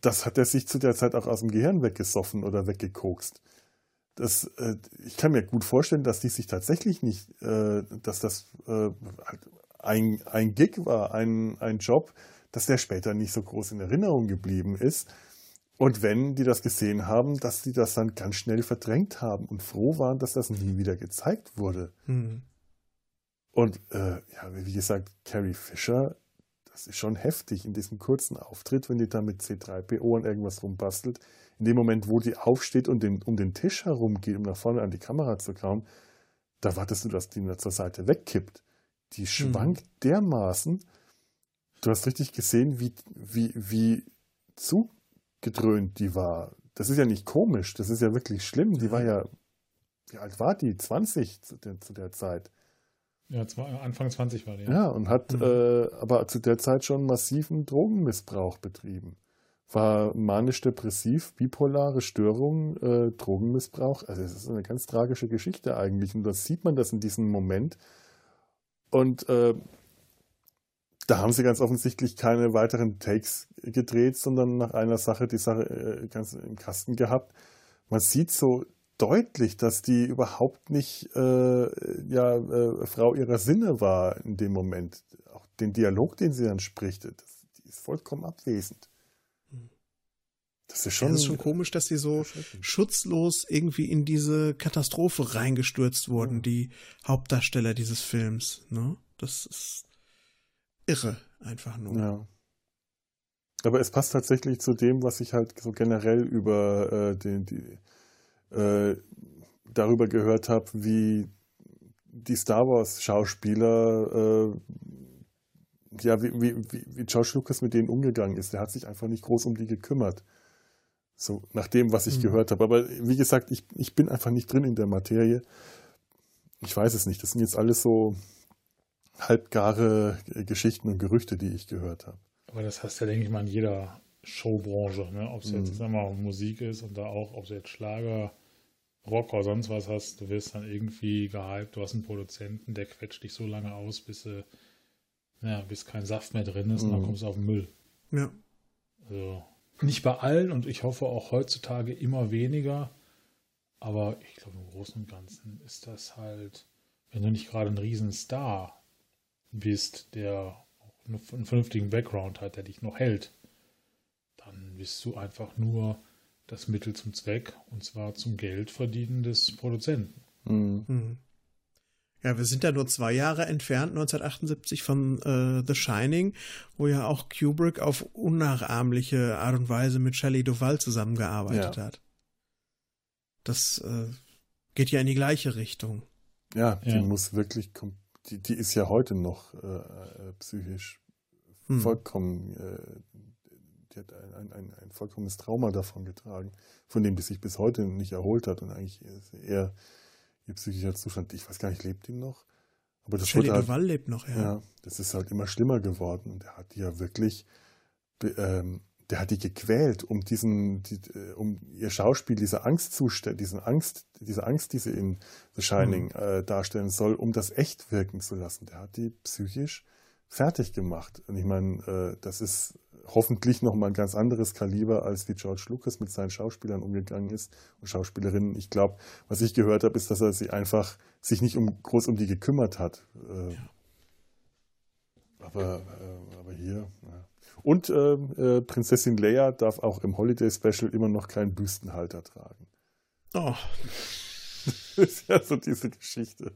das hat er sich zu der Zeit auch aus dem Gehirn weggesoffen oder weggekokst das, äh, ich kann mir gut vorstellen, dass die sich tatsächlich nicht, äh, dass das äh, ein, ein Gig war, ein, ein Job, dass der später nicht so groß in Erinnerung geblieben ist. Und wenn die das gesehen haben, dass die das dann ganz schnell verdrängt haben und froh waren, dass das nie wieder gezeigt wurde. Mhm. Und äh, ja, wie gesagt, Carrie Fisher, das ist schon heftig in diesem kurzen Auftritt, wenn die da mit C3PO und irgendwas rumbastelt in dem Moment, wo die aufsteht und den, um den Tisch herum geht, um nach vorne an die Kamera zu kommen, da wartest du, dass die zur Seite wegkippt. Die mhm. schwankt mhm. dermaßen. Du hast richtig gesehen, wie, wie, wie zugedröhnt die war. Das ist ja nicht komisch, das ist ja wirklich schlimm. Die war ja, wie alt war die? 20 zu der, zu der Zeit. Ja, Anfang 20 war die. Ja, und hat mhm. äh, aber zu der Zeit schon massiven Drogenmissbrauch betrieben war manisch-depressiv, bipolare Störung, äh, Drogenmissbrauch. Also es ist eine ganz tragische Geschichte eigentlich. Und da sieht man das in diesem Moment. Und äh, da haben sie ganz offensichtlich keine weiteren Takes gedreht, sondern nach einer Sache die Sache äh, ganz im Kasten gehabt. Man sieht so deutlich, dass die überhaupt nicht äh, ja, äh, Frau ihrer Sinne war in dem Moment. Auch den Dialog, den sie dann spricht, das, die ist vollkommen abwesend. Das ist schon, ja, das ist schon komisch, dass sie so schutzlos irgendwie in diese Katastrophe reingestürzt wurden, ja. die Hauptdarsteller dieses Films. Ne? Das ist irre, einfach nur. Ja. Aber es passt tatsächlich zu dem, was ich halt so generell über äh, den, die, äh, darüber gehört habe, wie die Star Wars Schauspieler, äh, ja, wie, wie, wie George Lucas mit denen umgegangen ist. Der hat sich einfach nicht groß um die gekümmert. So, nach dem, was ich mhm. gehört habe. Aber wie gesagt, ich, ich bin einfach nicht drin in der Materie. Ich weiß es nicht. Das sind jetzt alles so halbgare Geschichten und Gerüchte, die ich gehört habe. Aber das heißt ja, denke ich mal, in jeder Showbranche, ne? ob es jetzt mhm. mal Musik ist und da auch, ob es jetzt Schlager, Rock oder sonst was hast, du wirst dann irgendwie gehypt, du hast einen Produzenten, der quetscht dich so lange aus, bis, äh, ja, bis kein Saft mehr drin ist mhm. und dann mhm. kommst du auf den Müll. Ja. Also, nicht bei allen und ich hoffe auch heutzutage immer weniger, aber ich glaube im Großen und Ganzen ist das halt, wenn du nicht gerade ein Riesenstar bist, der einen vernünftigen Background hat, der dich noch hält, dann bist du einfach nur das Mittel zum Zweck und zwar zum Geldverdienen des Produzenten. Mhm. mhm. Ja, wir sind ja nur zwei Jahre entfernt, 1978 von äh, The Shining, wo ja auch Kubrick auf unnachahmliche Art und Weise mit Shelley Duvall zusammengearbeitet ja. hat. Das äh, geht ja in die gleiche Richtung. Ja, die ja. muss wirklich, die, die ist ja heute noch äh, äh psychisch hm. vollkommen äh, die hat ein, ein, ein, vollkommenes Trauma davon getragen, von dem die sich bis heute nicht erholt hat und eigentlich eher ihr psychischer Zustand, ich weiß gar nicht, lebt die noch? Aber das Shelley halt, lebt noch, ja. ja. Das ist halt immer schlimmer geworden und er hat die ja wirklich, ähm, der hat die gequält, um diesen, die, äh, um ihr Schauspiel, diese Angstzustand, diesen Angst, diese Angst, die sie in The Shining mhm. äh, darstellen soll, um das echt wirken zu lassen. Der hat die psychisch fertig gemacht. Und ich meine, äh, das ist hoffentlich nochmal ein ganz anderes Kaliber, als wie George Lucas mit seinen Schauspielern umgegangen ist und Schauspielerinnen. Ich glaube, was ich gehört habe, ist, dass er sich einfach sich nicht um, groß um die gekümmert hat. Äh, ja. aber, äh, aber hier. Ja. Und ähm, äh, Prinzessin Leia darf auch im Holiday Special immer noch keinen Büstenhalter tragen. Oh. Das ist ja so diese Geschichte.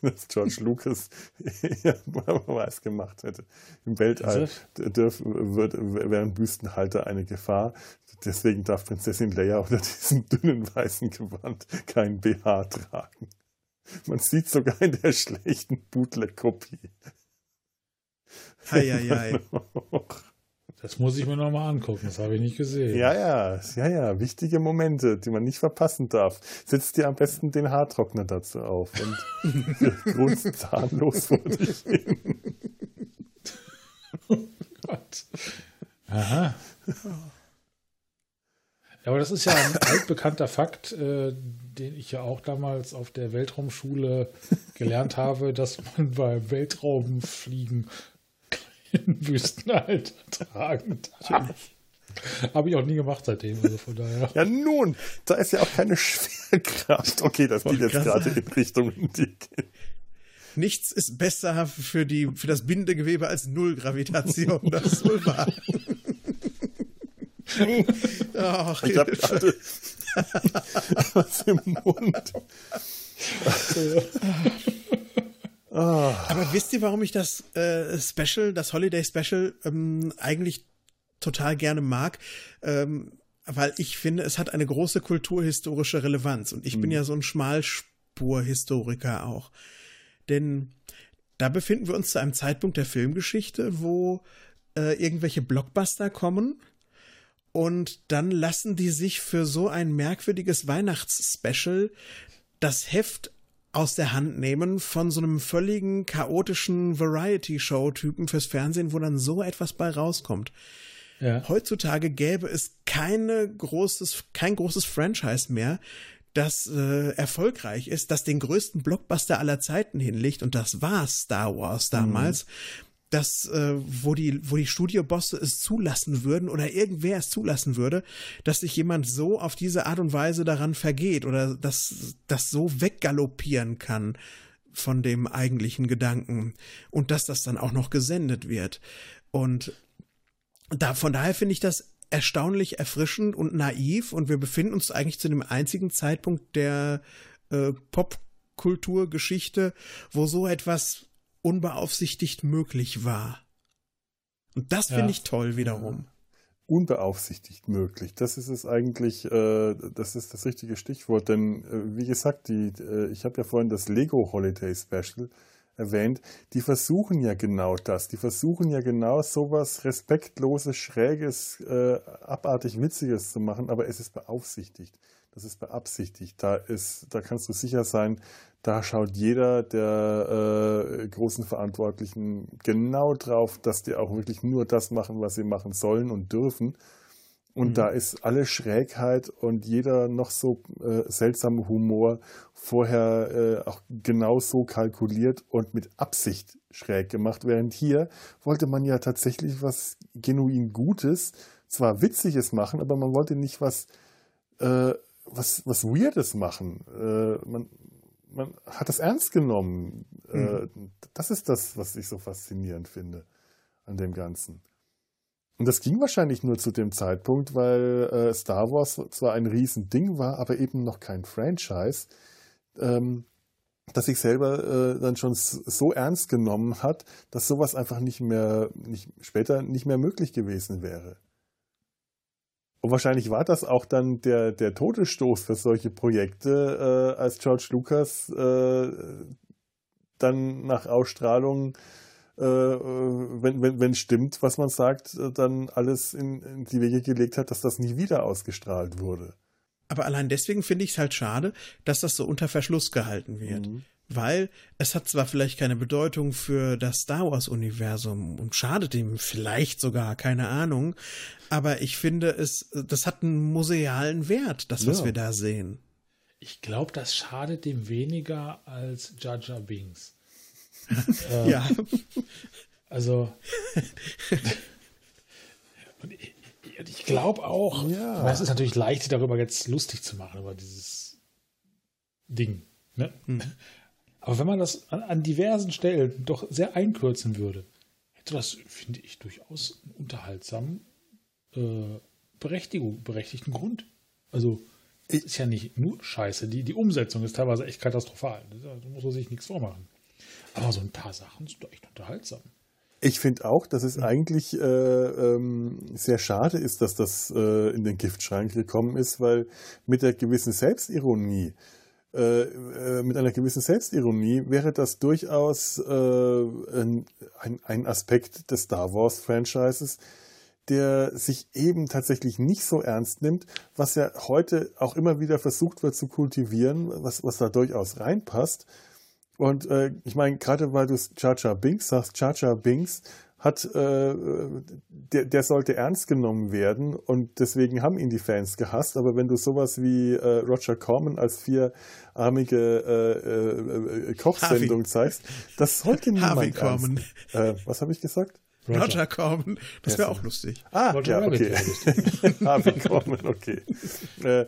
dass George Lucas ja, was gemacht hätte. Im Weltall wird, wären Büstenhalter eine Gefahr. Deswegen darf Prinzessin Leia unter diesem dünnen weißen Gewand kein BH tragen. Man sieht sogar in der schlechten Bootleg-Kopie. Eieiei. Das muss ich mir nochmal angucken, das habe ich nicht gesehen. Ja, ja, ja, ja, wichtige Momente, die man nicht verpassen darf. Setz dir am besten den Haartrockner dazu auf und grunzt zahnlos vor dich hin. Oh Gott. Aha. Ja, aber das ist ja ein altbekannter Fakt, äh, den ich ja auch damals auf der Weltraumschule gelernt habe, dass man beim Weltraumfliegen Wüstenhalter tragen darf. Habe ich auch nie gemacht seitdem, also von daher. Ja, nun, da ist ja auch keine Schwerkraft. Okay, das geht jetzt gerade in Richtung die. Nichts ist besser für, die, für das Bindegewebe als Nullgravitation. Das ist wohl wahr. Ach, ich habe gerade was im Mund. Oh. Aber wisst ihr, warum ich das äh, Special, das Holiday Special, ähm, eigentlich total gerne mag? Ähm, weil ich finde, es hat eine große kulturhistorische Relevanz. Und ich mhm. bin ja so ein Schmalspurhistoriker auch. Denn da befinden wir uns zu einem Zeitpunkt der Filmgeschichte, wo äh, irgendwelche Blockbuster kommen. Und dann lassen die sich für so ein merkwürdiges Weihnachtsspecial das Heft aus der Hand nehmen von so einem völligen chaotischen Variety-Show-Typen fürs Fernsehen, wo dann so etwas bei rauskommt. Ja. Heutzutage gäbe es keine großes, kein großes Franchise mehr, das äh, erfolgreich ist, das den größten Blockbuster aller Zeiten hinlegt und das war Star Wars damals. Mhm dass äh, wo die wo die Studiobosse es zulassen würden oder irgendwer es zulassen würde, dass sich jemand so auf diese Art und Weise daran vergeht oder dass das so weggaloppieren kann von dem eigentlichen Gedanken und dass das dann auch noch gesendet wird. Und da von daher finde ich das erstaunlich erfrischend und naiv und wir befinden uns eigentlich zu dem einzigen Zeitpunkt der äh, Popkulturgeschichte, wo so etwas unbeaufsichtigt möglich war. Und das finde ja. ich toll wiederum. Unbeaufsichtigt möglich. Das ist es eigentlich, äh, das ist das richtige Stichwort, denn äh, wie gesagt, die, äh, ich habe ja vorhin das Lego Holiday Special erwähnt, die versuchen ja genau das. Die versuchen ja genau sowas Respektloses, Schräges, äh, abartig Witziges zu machen, aber es ist beaufsichtigt. Das ist beabsichtigt. Da ist, da kannst du sicher sein, da schaut jeder der äh, großen Verantwortlichen genau drauf, dass die auch wirklich nur das machen, was sie machen sollen und dürfen. Und mhm. da ist alle Schrägheit und jeder noch so äh, seltsame Humor vorher äh, auch genau so kalkuliert und mit Absicht schräg gemacht. Während hier wollte man ja tatsächlich was genuin Gutes, zwar Witziges machen, aber man wollte nicht was, äh, was, was Weirdes machen. Äh, man, man hat das ernst genommen. Mhm. das ist das, was ich so faszinierend finde an dem Ganzen. Und das ging wahrscheinlich nur zu dem Zeitpunkt, weil äh, Star Wars zwar ein Riesending war, aber eben noch kein Franchise, ähm, dass sich selber äh, dann schon so ernst genommen hat, dass sowas einfach nicht mehr, nicht, später nicht mehr möglich gewesen wäre. Und wahrscheinlich war das auch dann der, der Todesstoß für solche Projekte, äh, als George Lucas äh, dann nach Ausstrahlung äh, wenn, wenn, wenn stimmt, was man sagt, äh, dann alles in, in die Wege gelegt hat, dass das nie wieder ausgestrahlt wurde. Aber allein deswegen finde ich es halt schade, dass das so unter Verschluss gehalten wird. Mhm. Weil es hat zwar vielleicht keine Bedeutung für das Star Wars-Universum und schadet ihm vielleicht sogar, keine Ahnung, aber ich finde es, das hat einen musealen Wert, das, was ja. wir da sehen. Ich glaube, das schadet dem weniger als Jar Binks äh, ja. Also. ich, ich glaube auch, ja. es ist natürlich leicht, darüber jetzt lustig zu machen, über dieses Ding. Ne? Mhm. Aber wenn man das an, an, diversen Stellen doch sehr einkürzen würde, hätte das, finde ich, durchaus einen unterhaltsamen äh, Berechtigung, berechtigten Grund. Also, es ist ja nicht nur scheiße. Die, die Umsetzung ist teilweise echt katastrophal. Da muss man sich nichts vormachen. Aber so ein paar Sachen sind echt unterhaltsam. Ich finde auch, dass es eigentlich äh, ähm, sehr schade ist, dass das äh, in den Giftschrank gekommen ist, weil mit der gewissen Selbstironie, äh, äh mit einer gewissen Selbstironie wäre das durchaus äh, ein, ein Aspekt des Star Wars Franchises, der sich eben tatsächlich nicht so ernst nimmt, was ja heute auch immer wieder versucht wird zu kultivieren, was, was da durchaus reinpasst. Und äh, ich meine, gerade weil du Chacha Binks sagst, Chacha Binks hat, äh, der, der sollte ernst genommen werden und deswegen haben ihn die Fans gehasst. Aber wenn du sowas wie äh, Roger Corman als vierarmige äh, äh, Kochsendung zeigst, das sollte niemand ernst. Äh, was habe ich gesagt? Roger, Roger Corman, das wäre auch lustig. Ah, Roger ja, okay. Harvey Corman, okay. Äh,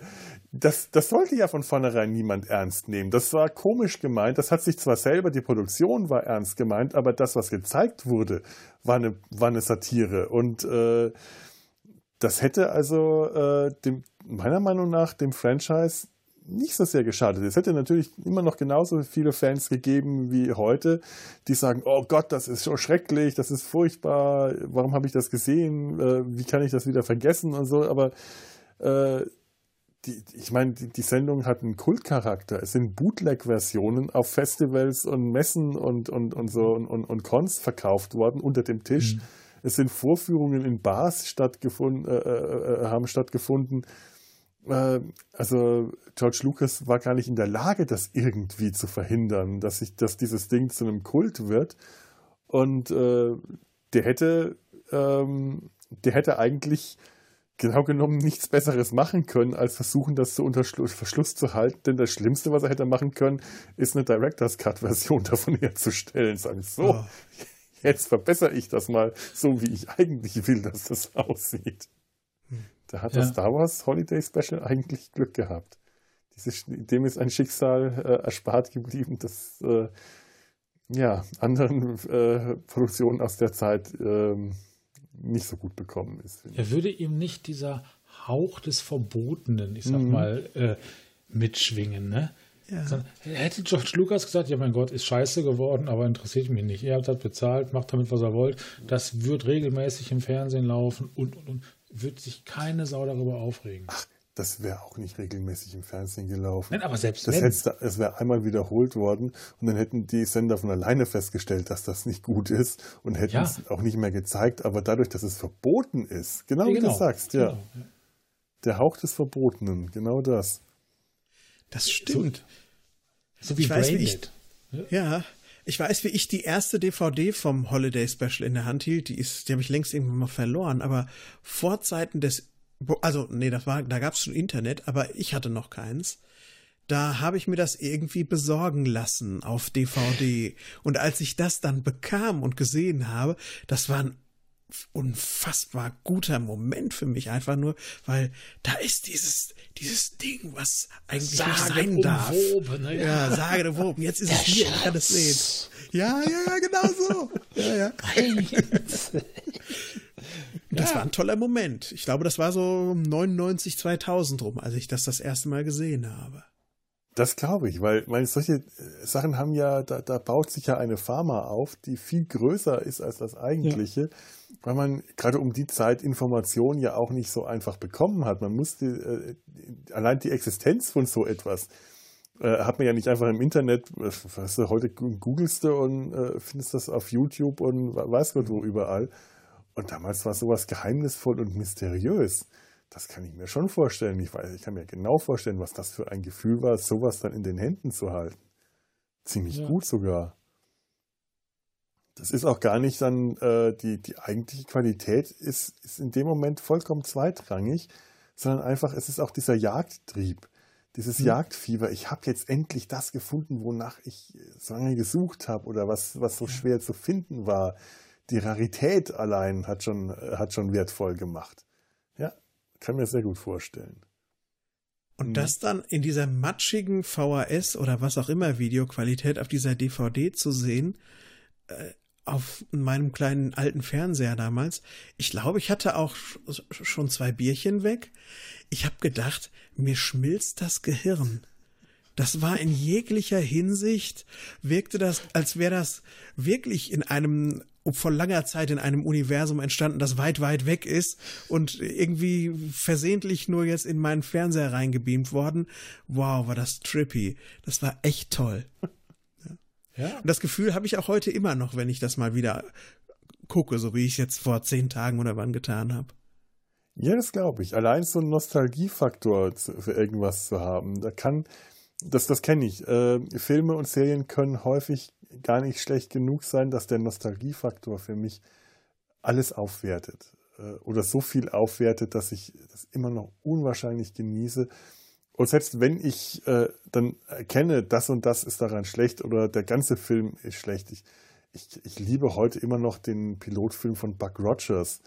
das, das sollte ja von vornherein niemand ernst nehmen. Das war komisch gemeint. Das hat sich zwar selber, die Produktion war ernst gemeint, aber das, was gezeigt wurde, war eine, war eine Satire. Und äh, das hätte also äh, dem, meiner Meinung nach dem Franchise nicht so sehr geschadet. Es hätte natürlich immer noch genauso viele Fans gegeben wie heute, die sagen, oh Gott, das ist so schrecklich, das ist furchtbar, warum habe ich das gesehen, äh, wie kann ich das wieder vergessen und so, aber äh, die, ich meine, die, die, Sendung hat einen Kultcharakter. Es sind Bootleg-Versionen auf Festivals und Messen und, und, und so und, und, und Cons verkauft worden unter dem Tisch. Mhm. Es sind Vorführungen in Bars stattgefunden, äh, äh, äh, haben stattgefunden. Äh, also George Lucas war gar nicht in der Lage, das irgendwie zu verhindern, dass sich, dass dieses Ding zu einem Kult wird. Und äh, der hätte, ähm, der hätte eigentlich genau genommen nichts Besseres machen können, als versuchen, das so unter Verschluss zu halten. Denn das Schlimmste, was er hätte machen können, ist eine Director's Cut-Version davon herzustellen. Sagen, so, oh. jetzt verbessere ich das mal so, wie ich eigentlich will, dass das aussieht. Da hat ja. das Star Wars Holiday Special eigentlich Glück gehabt. Diese, dem ist ein Schicksal äh, erspart geblieben, das äh, ja, anderen äh, Produktionen aus der Zeit ähm, nicht so gut bekommen ist. Er würde ihm nicht dieser Hauch des Verbotenen, ich sag mhm. mal, äh, mitschwingen, ne? Ja. hätte George Lucas gesagt, ja mein Gott, ist scheiße geworden, aber interessiert mich nicht. Ihr habt das bezahlt, macht damit, was er wollt. Das wird regelmäßig im Fernsehen laufen und, und, und wird sich keine Sau darüber aufregen. Ach, das wäre auch nicht regelmäßig im Fernsehen gelaufen. Nein, aber selbst das wenn. es wäre einmal wiederholt worden und dann hätten die Sender von alleine festgestellt, dass das nicht gut ist und hätten ja. es auch nicht mehr gezeigt. Aber dadurch, dass es verboten ist, genau ja, wie genau. du sagst, ja. Genau. Der Hauch des Verbotenen, genau das. Das stimmt. So, so wie ich weiß, wie ich, Ja, ich weiß, wie ich die erste DVD vom Holiday Special in der Hand hielt. Die ist, die habe ich längst irgendwann mal verloren. Aber vor Zeiten des Also, nee, das war, da gab es schon Internet, aber ich hatte noch keins. Da habe ich mir das irgendwie besorgen lassen auf DVD. Und als ich das dann bekam und gesehen habe, das war ein unfassbar guter Moment für mich einfach nur, weil da ist dieses dieses Ding, was eigentlich Sage nicht sein darf. ne? Ja, sage der Woben. Jetzt ist es hier, ich kann es sehen. Ja, ja, ja, genau so. Ja, ja. Das war ein toller Moment. Ich glaube, das war so 99, 2000 rum, als ich das das erste Mal gesehen habe. Das glaube ich, weil meine, solche äh, Sachen haben ja, da, da baut sich ja eine Pharma auf, die viel größer ist als das eigentliche, weil man gerade um die Zeit Informationen ja auch nicht so einfach bekommen hat. Man musste äh, allein die Existenz von so etwas äh, hat man ja nicht einfach im Internet, äh, weißt du, heute googelst du und äh, findest das auf YouTube und weiß Gott wo überall. Und damals war sowas geheimnisvoll und mysteriös. Das kann ich mir schon vorstellen. Ich weiß, ich kann mir genau vorstellen, was das für ein Gefühl war, sowas dann in den Händen zu halten. Ziemlich Ja. gut sogar. Das ist auch gar nicht dann, äh, die, die eigentliche Qualität ist, ist in dem Moment vollkommen zweitrangig, sondern einfach, es ist auch dieser Jagdtrieb, dieses Jagdfieber. Ich habe jetzt endlich das gefunden, wonach ich so lange gesucht habe oder was, was so schwer zu finden war. Die Rarität allein hat schon, hat schon wertvoll gemacht. Ja, kann mir sehr gut vorstellen. Und das dann in dieser matschigen VHS oder was auch immer Videoqualität auf dieser DVD zu sehen, äh, auf meinem kleinen alten Fernseher damals. Ich glaube, ich hatte auch sch- schon zwei Bierchen weg. Ich habe gedacht, mir schmilzt das Gehirn. Das war in jeglicher Hinsicht, wirkte das, als wäre das wirklich in einem, vor langer Zeit in einem Universum entstanden, das weit, weit weg ist und irgendwie versehentlich nur jetzt in meinen Fernseher reingebeamt worden. Wow, war das trippy. Das war echt toll. Ja, Und das Gefühl habe ich auch heute immer noch, wenn ich das mal wieder gucke, so wie ich es jetzt vor zehn Tagen oder wann getan habe. Ja, das glaube ich. Allein so ein Nostalgiefaktor für irgendwas zu haben, da kann, das, das kenne ich. Äh, Filme und Serien können häufig gar nicht schlecht genug sein, dass der Nostalgiefaktor für mich alles aufwertet. Äh, oder so viel aufwertet, dass ich das immer noch unwahrscheinlich genieße. Und selbst wenn ich äh, dann erkenne, das und das ist daran schlecht oder der ganze Film ist schlecht, ich, ich, ich liebe heute immer noch den Pilotfilm von Buck Rogers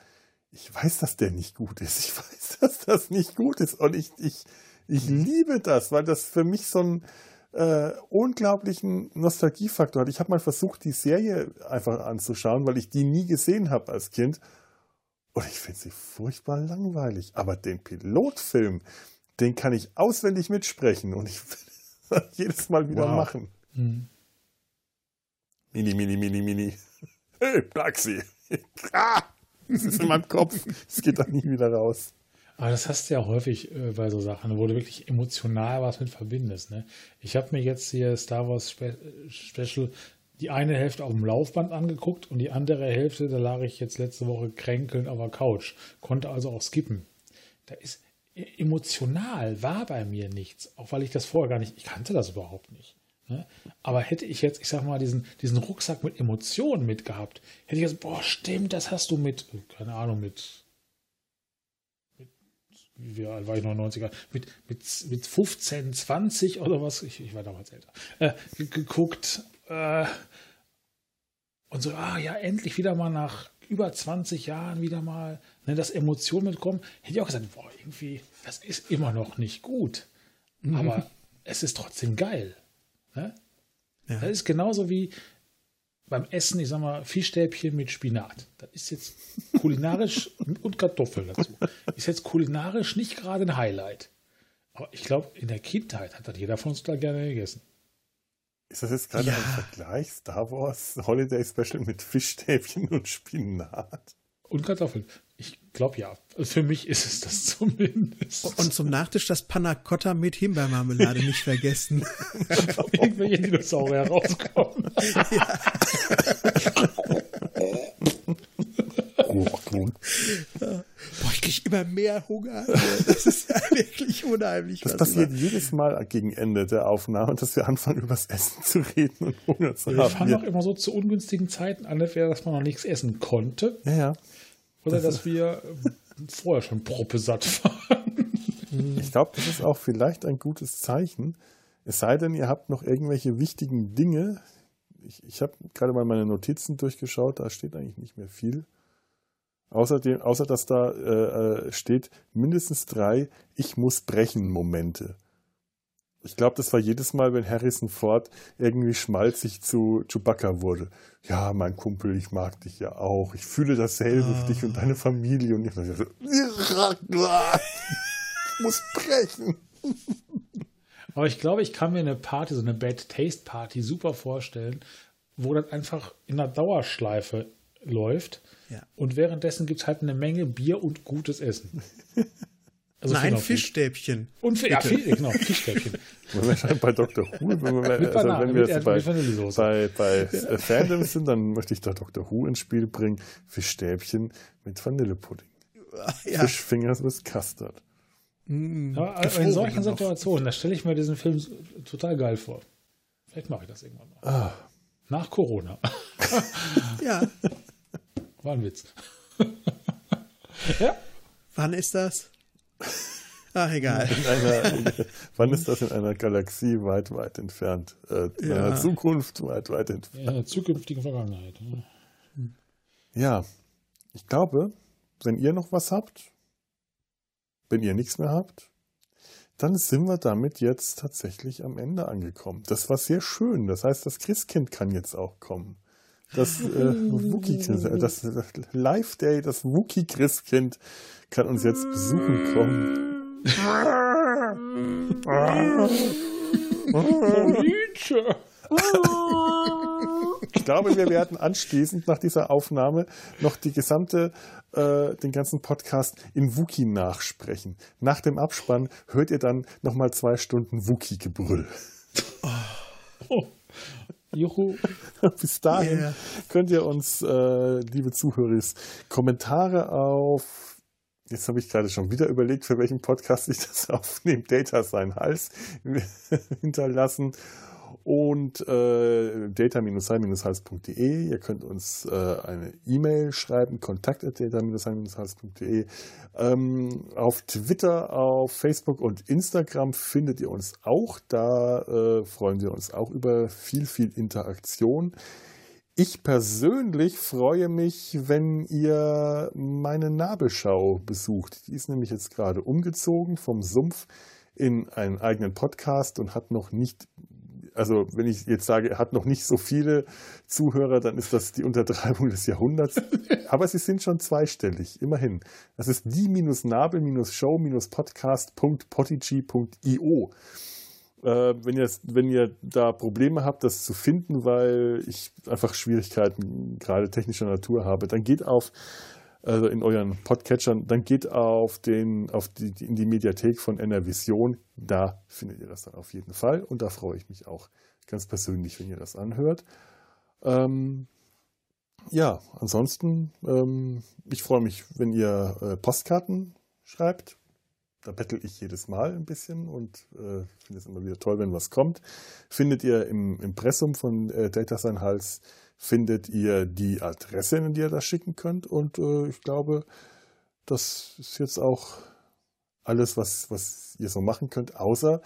ich weiß, dass der nicht gut ist. Ich weiß, dass das nicht gut ist. Und ich, ich, ich liebe das, weil das für mich so einen äh, unglaublichen Nostalgiefaktor hat. Ich habe mal versucht, die Serie einfach anzuschauen, weil ich die nie gesehen habe als Kind. Und ich finde sie furchtbar langweilig. Aber den Pilotfilm, den kann ich auswendig mitsprechen. Und ich will das jedes Mal wieder Wow. machen. Mhm. Mini, mini, mini, mini. Hey, Plaxi. ah, es ist in meinem Kopf. Es geht da nie wieder raus. Aber das hast du ja häufig äh, bei so Sachen, wo du wirklich emotional was mit verbindest. Ne? Ich habe mir jetzt hier Star Wars Spe Special die eine Hälfte auf dem Laufband angeguckt und die andere Hälfte, da lag ich jetzt letzte Woche kränkelnd auf der Couch. Konnte also auch skippen. Da ist emotional war bei mir nichts, auch weil ich das vorher gar nicht, ich kannte das überhaupt nicht. Ne? Aber hätte ich jetzt, ich sag mal, diesen, diesen Rucksack mit Emotionen mitgehabt, hätte ich gesagt, boah, stimmt, das hast du mit, keine Ahnung, mit wie alt war ich 99er, mit, mit, mit 15, 20 oder was, ich, ich war damals älter, äh, ge- geguckt äh, und so, ah ja, endlich wieder mal nach über 20 Jahren wieder mal, ne, dass Emotionen mitkommen, hätte ich auch gesagt, boah, irgendwie, das ist immer noch nicht gut, aber es ist trotzdem geil. Ne? Ja. Das ist genauso wie beim Essen, ich sag mal, Fischstäbchen mit Spinat. Das ist jetzt kulinarisch und Kartoffeln dazu. Ist jetzt kulinarisch nicht gerade ein Highlight. Aber ich glaube, in der Kindheit hat das jeder von uns da gerne gegessen. Ist das jetzt gerade Ja. ein Vergleich? Star Wars Holiday Special mit Fischstäbchen und Spinat? Und Kartoffeln. Ich glaube ja. Also Für mich ist es das zumindest. Und zum Nachtisch das Panna Cotta mit Himbeermarmelade nicht vergessen. irgendwelche Dinosaurier rauskommen. Boah, ich krieg immer mehr Hunger. Das ist ja wirklich unheimlich. Das passiert immer- jedes Mal gegen Ende der Aufnahme, dass wir anfangen, über das Essen zu reden und Hunger zu Wir haben. fangen auch Wir, immer so zu ungünstigen Zeiten an, entweder dass man noch nichts essen konnte ja, ja. oder dass wir vorher schon proppesatt waren. Ich glaube, das ist auch vielleicht ein gutes Zeichen. Es sei denn, ihr habt noch irgendwelche wichtigen Dinge. Ich, ich habe gerade mal meine Notizen durchgeschaut, da steht eigentlich nicht mehr viel. Außerdem, außer dass da äh, äh steht mindestens drei Ich muss brechen Momente. Ich glaube, das war jedes Mal, wenn Harrison Ford irgendwie schmalzig zu Chewbacca wurde. Ja, mein Kumpel, ich mag dich ja auch. Ich fühle dasselbe für dich und deine Familie. Und ich so, muss brechen. Aber ich glaube, ich kann mir eine Party, so eine Bad Taste Party super vorstellen, wo das einfach in einer Dauerschleife läuft. Ja. Und währenddessen gibt es halt eine Menge Bier und gutes Essen. Also Nein, Fischstäbchen. Und ja, genau, Fischstäbchen. bei Dr. Who, wenn, wir, also Banane, wenn wir jetzt bei, bei, bei ja. Fandom sind, dann möchte ich da Dr. Who ins Spiel bringen. Fischstäbchen mit Vanillepudding. Ja. Fischfingers with Custard. Mm, ja, in solchen Situationen, da stelle ich mir diesen Film total geil vor. Vielleicht mache ich das irgendwann mal. Ah. Nach Corona. ja. War ein Witz. ja. Wann ist das? Ach, egal. Einer, wann ist das in einer Galaxie weit, weit entfernt? Äh, in ja. einer Zukunft weit, weit entfernt. In einer zukünftigen Vergangenheit. Ja, ich glaube, wenn ihr noch was habt, wenn ihr nichts mehr habt, dann sind wir damit jetzt tatsächlich am Ende angekommen. Das war sehr schön. Das heißt, das Christkind kann jetzt auch kommen. Das, äh, Wookie, das Live Day, das Wookie Christkind kann uns jetzt besuchen kommen. ich glaube, wir werden anschließend nach dieser Aufnahme noch die gesamte, äh, den ganzen Podcast in Wookie nachsprechen. Nach dem Abspann hört ihr dann nochmal zwei Stunden Wookie-Gebrüll. Oh. Juhu. Bis dahin yeah. könnt ihr uns, äh, liebe Zuhörer, Kommentare auf Jetzt habe ich gerade schon wieder überlegt, für welchen Podcast ich das aufnehme. Data sein Hals hinterlassen und äh, data-sein-hals.de. Ihr könnt uns äh, eine E-Mail schreiben, kontakt.data-sein-hals.de. Ähm, auf Twitter, auf Facebook und Instagram findet ihr uns auch. Da äh, freuen wir uns auch über viel, viel Interaktion. Ich persönlich freue mich, wenn ihr meine Nabelschau besucht. Die ist nämlich jetzt gerade umgezogen vom Sumpf in einen eigenen Podcast und hat noch nicht, also wenn ich jetzt sage, hat noch nicht so viele Zuhörer, dann ist das die Untertreibung des Jahrhunderts. Aber sie sind schon zweistellig, immerhin. Das ist die-nabel-show-podcast.potigy.io äh, wenn, ihr, wenn ihr da Probleme habt, das zu finden, weil ich einfach Schwierigkeiten gerade technischer Natur habe, dann geht auf also in euren Podcatchern, dann geht auf den, auf die, in die Mediathek von NRVision. Da findet ihr das dann auf jeden Fall. Und da freue ich mich auch ganz persönlich, wenn ihr das anhört. Ähm, ja, ansonsten, ähm, ich freue mich, wenn ihr äh, Postkarten schreibt. Da bettel ich jedes Mal ein bisschen und äh, finde es immer wieder toll, wenn was kommt. Findet ihr im Impressum von äh, Data Sein Hals, findet ihr die Adresse, in die ihr das schicken könnt. Und äh, ich glaube, das ist jetzt auch alles, was, was ihr so machen könnt, außer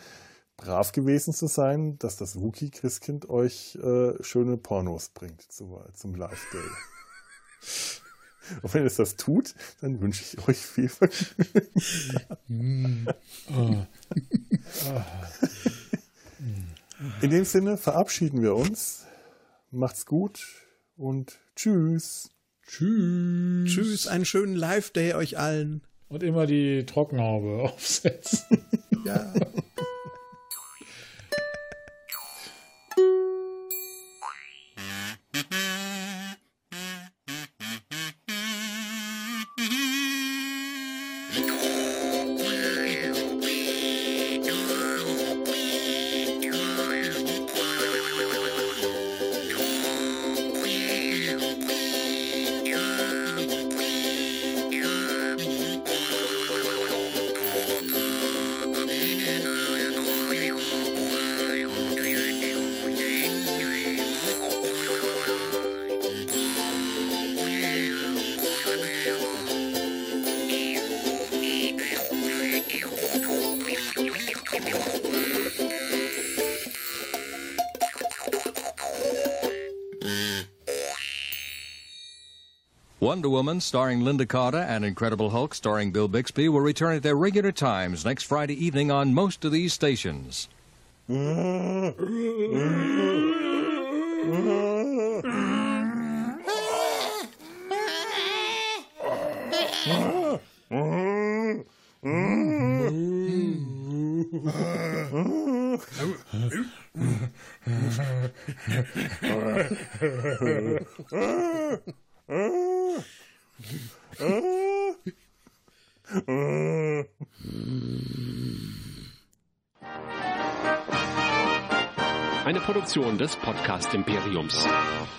brav gewesen zu sein, dass das Wookie Christkind euch äh, schöne Pornos bringt zu, zum Live Day. Und wenn es das tut, dann wünsche ich euch viel Vergnügen. In dem Sinne verabschieden wir uns. Macht's gut und tschüss. Tschüss. Tschüss, einen schönen Live-Day euch allen. Und immer die Trockenhaube aufsetzen. ja. Wonder Woman, starring Linda Carter, and Incredible Hulk, starring Bill Bixby, will return at their regular times next Friday evening on most of these stations. Eine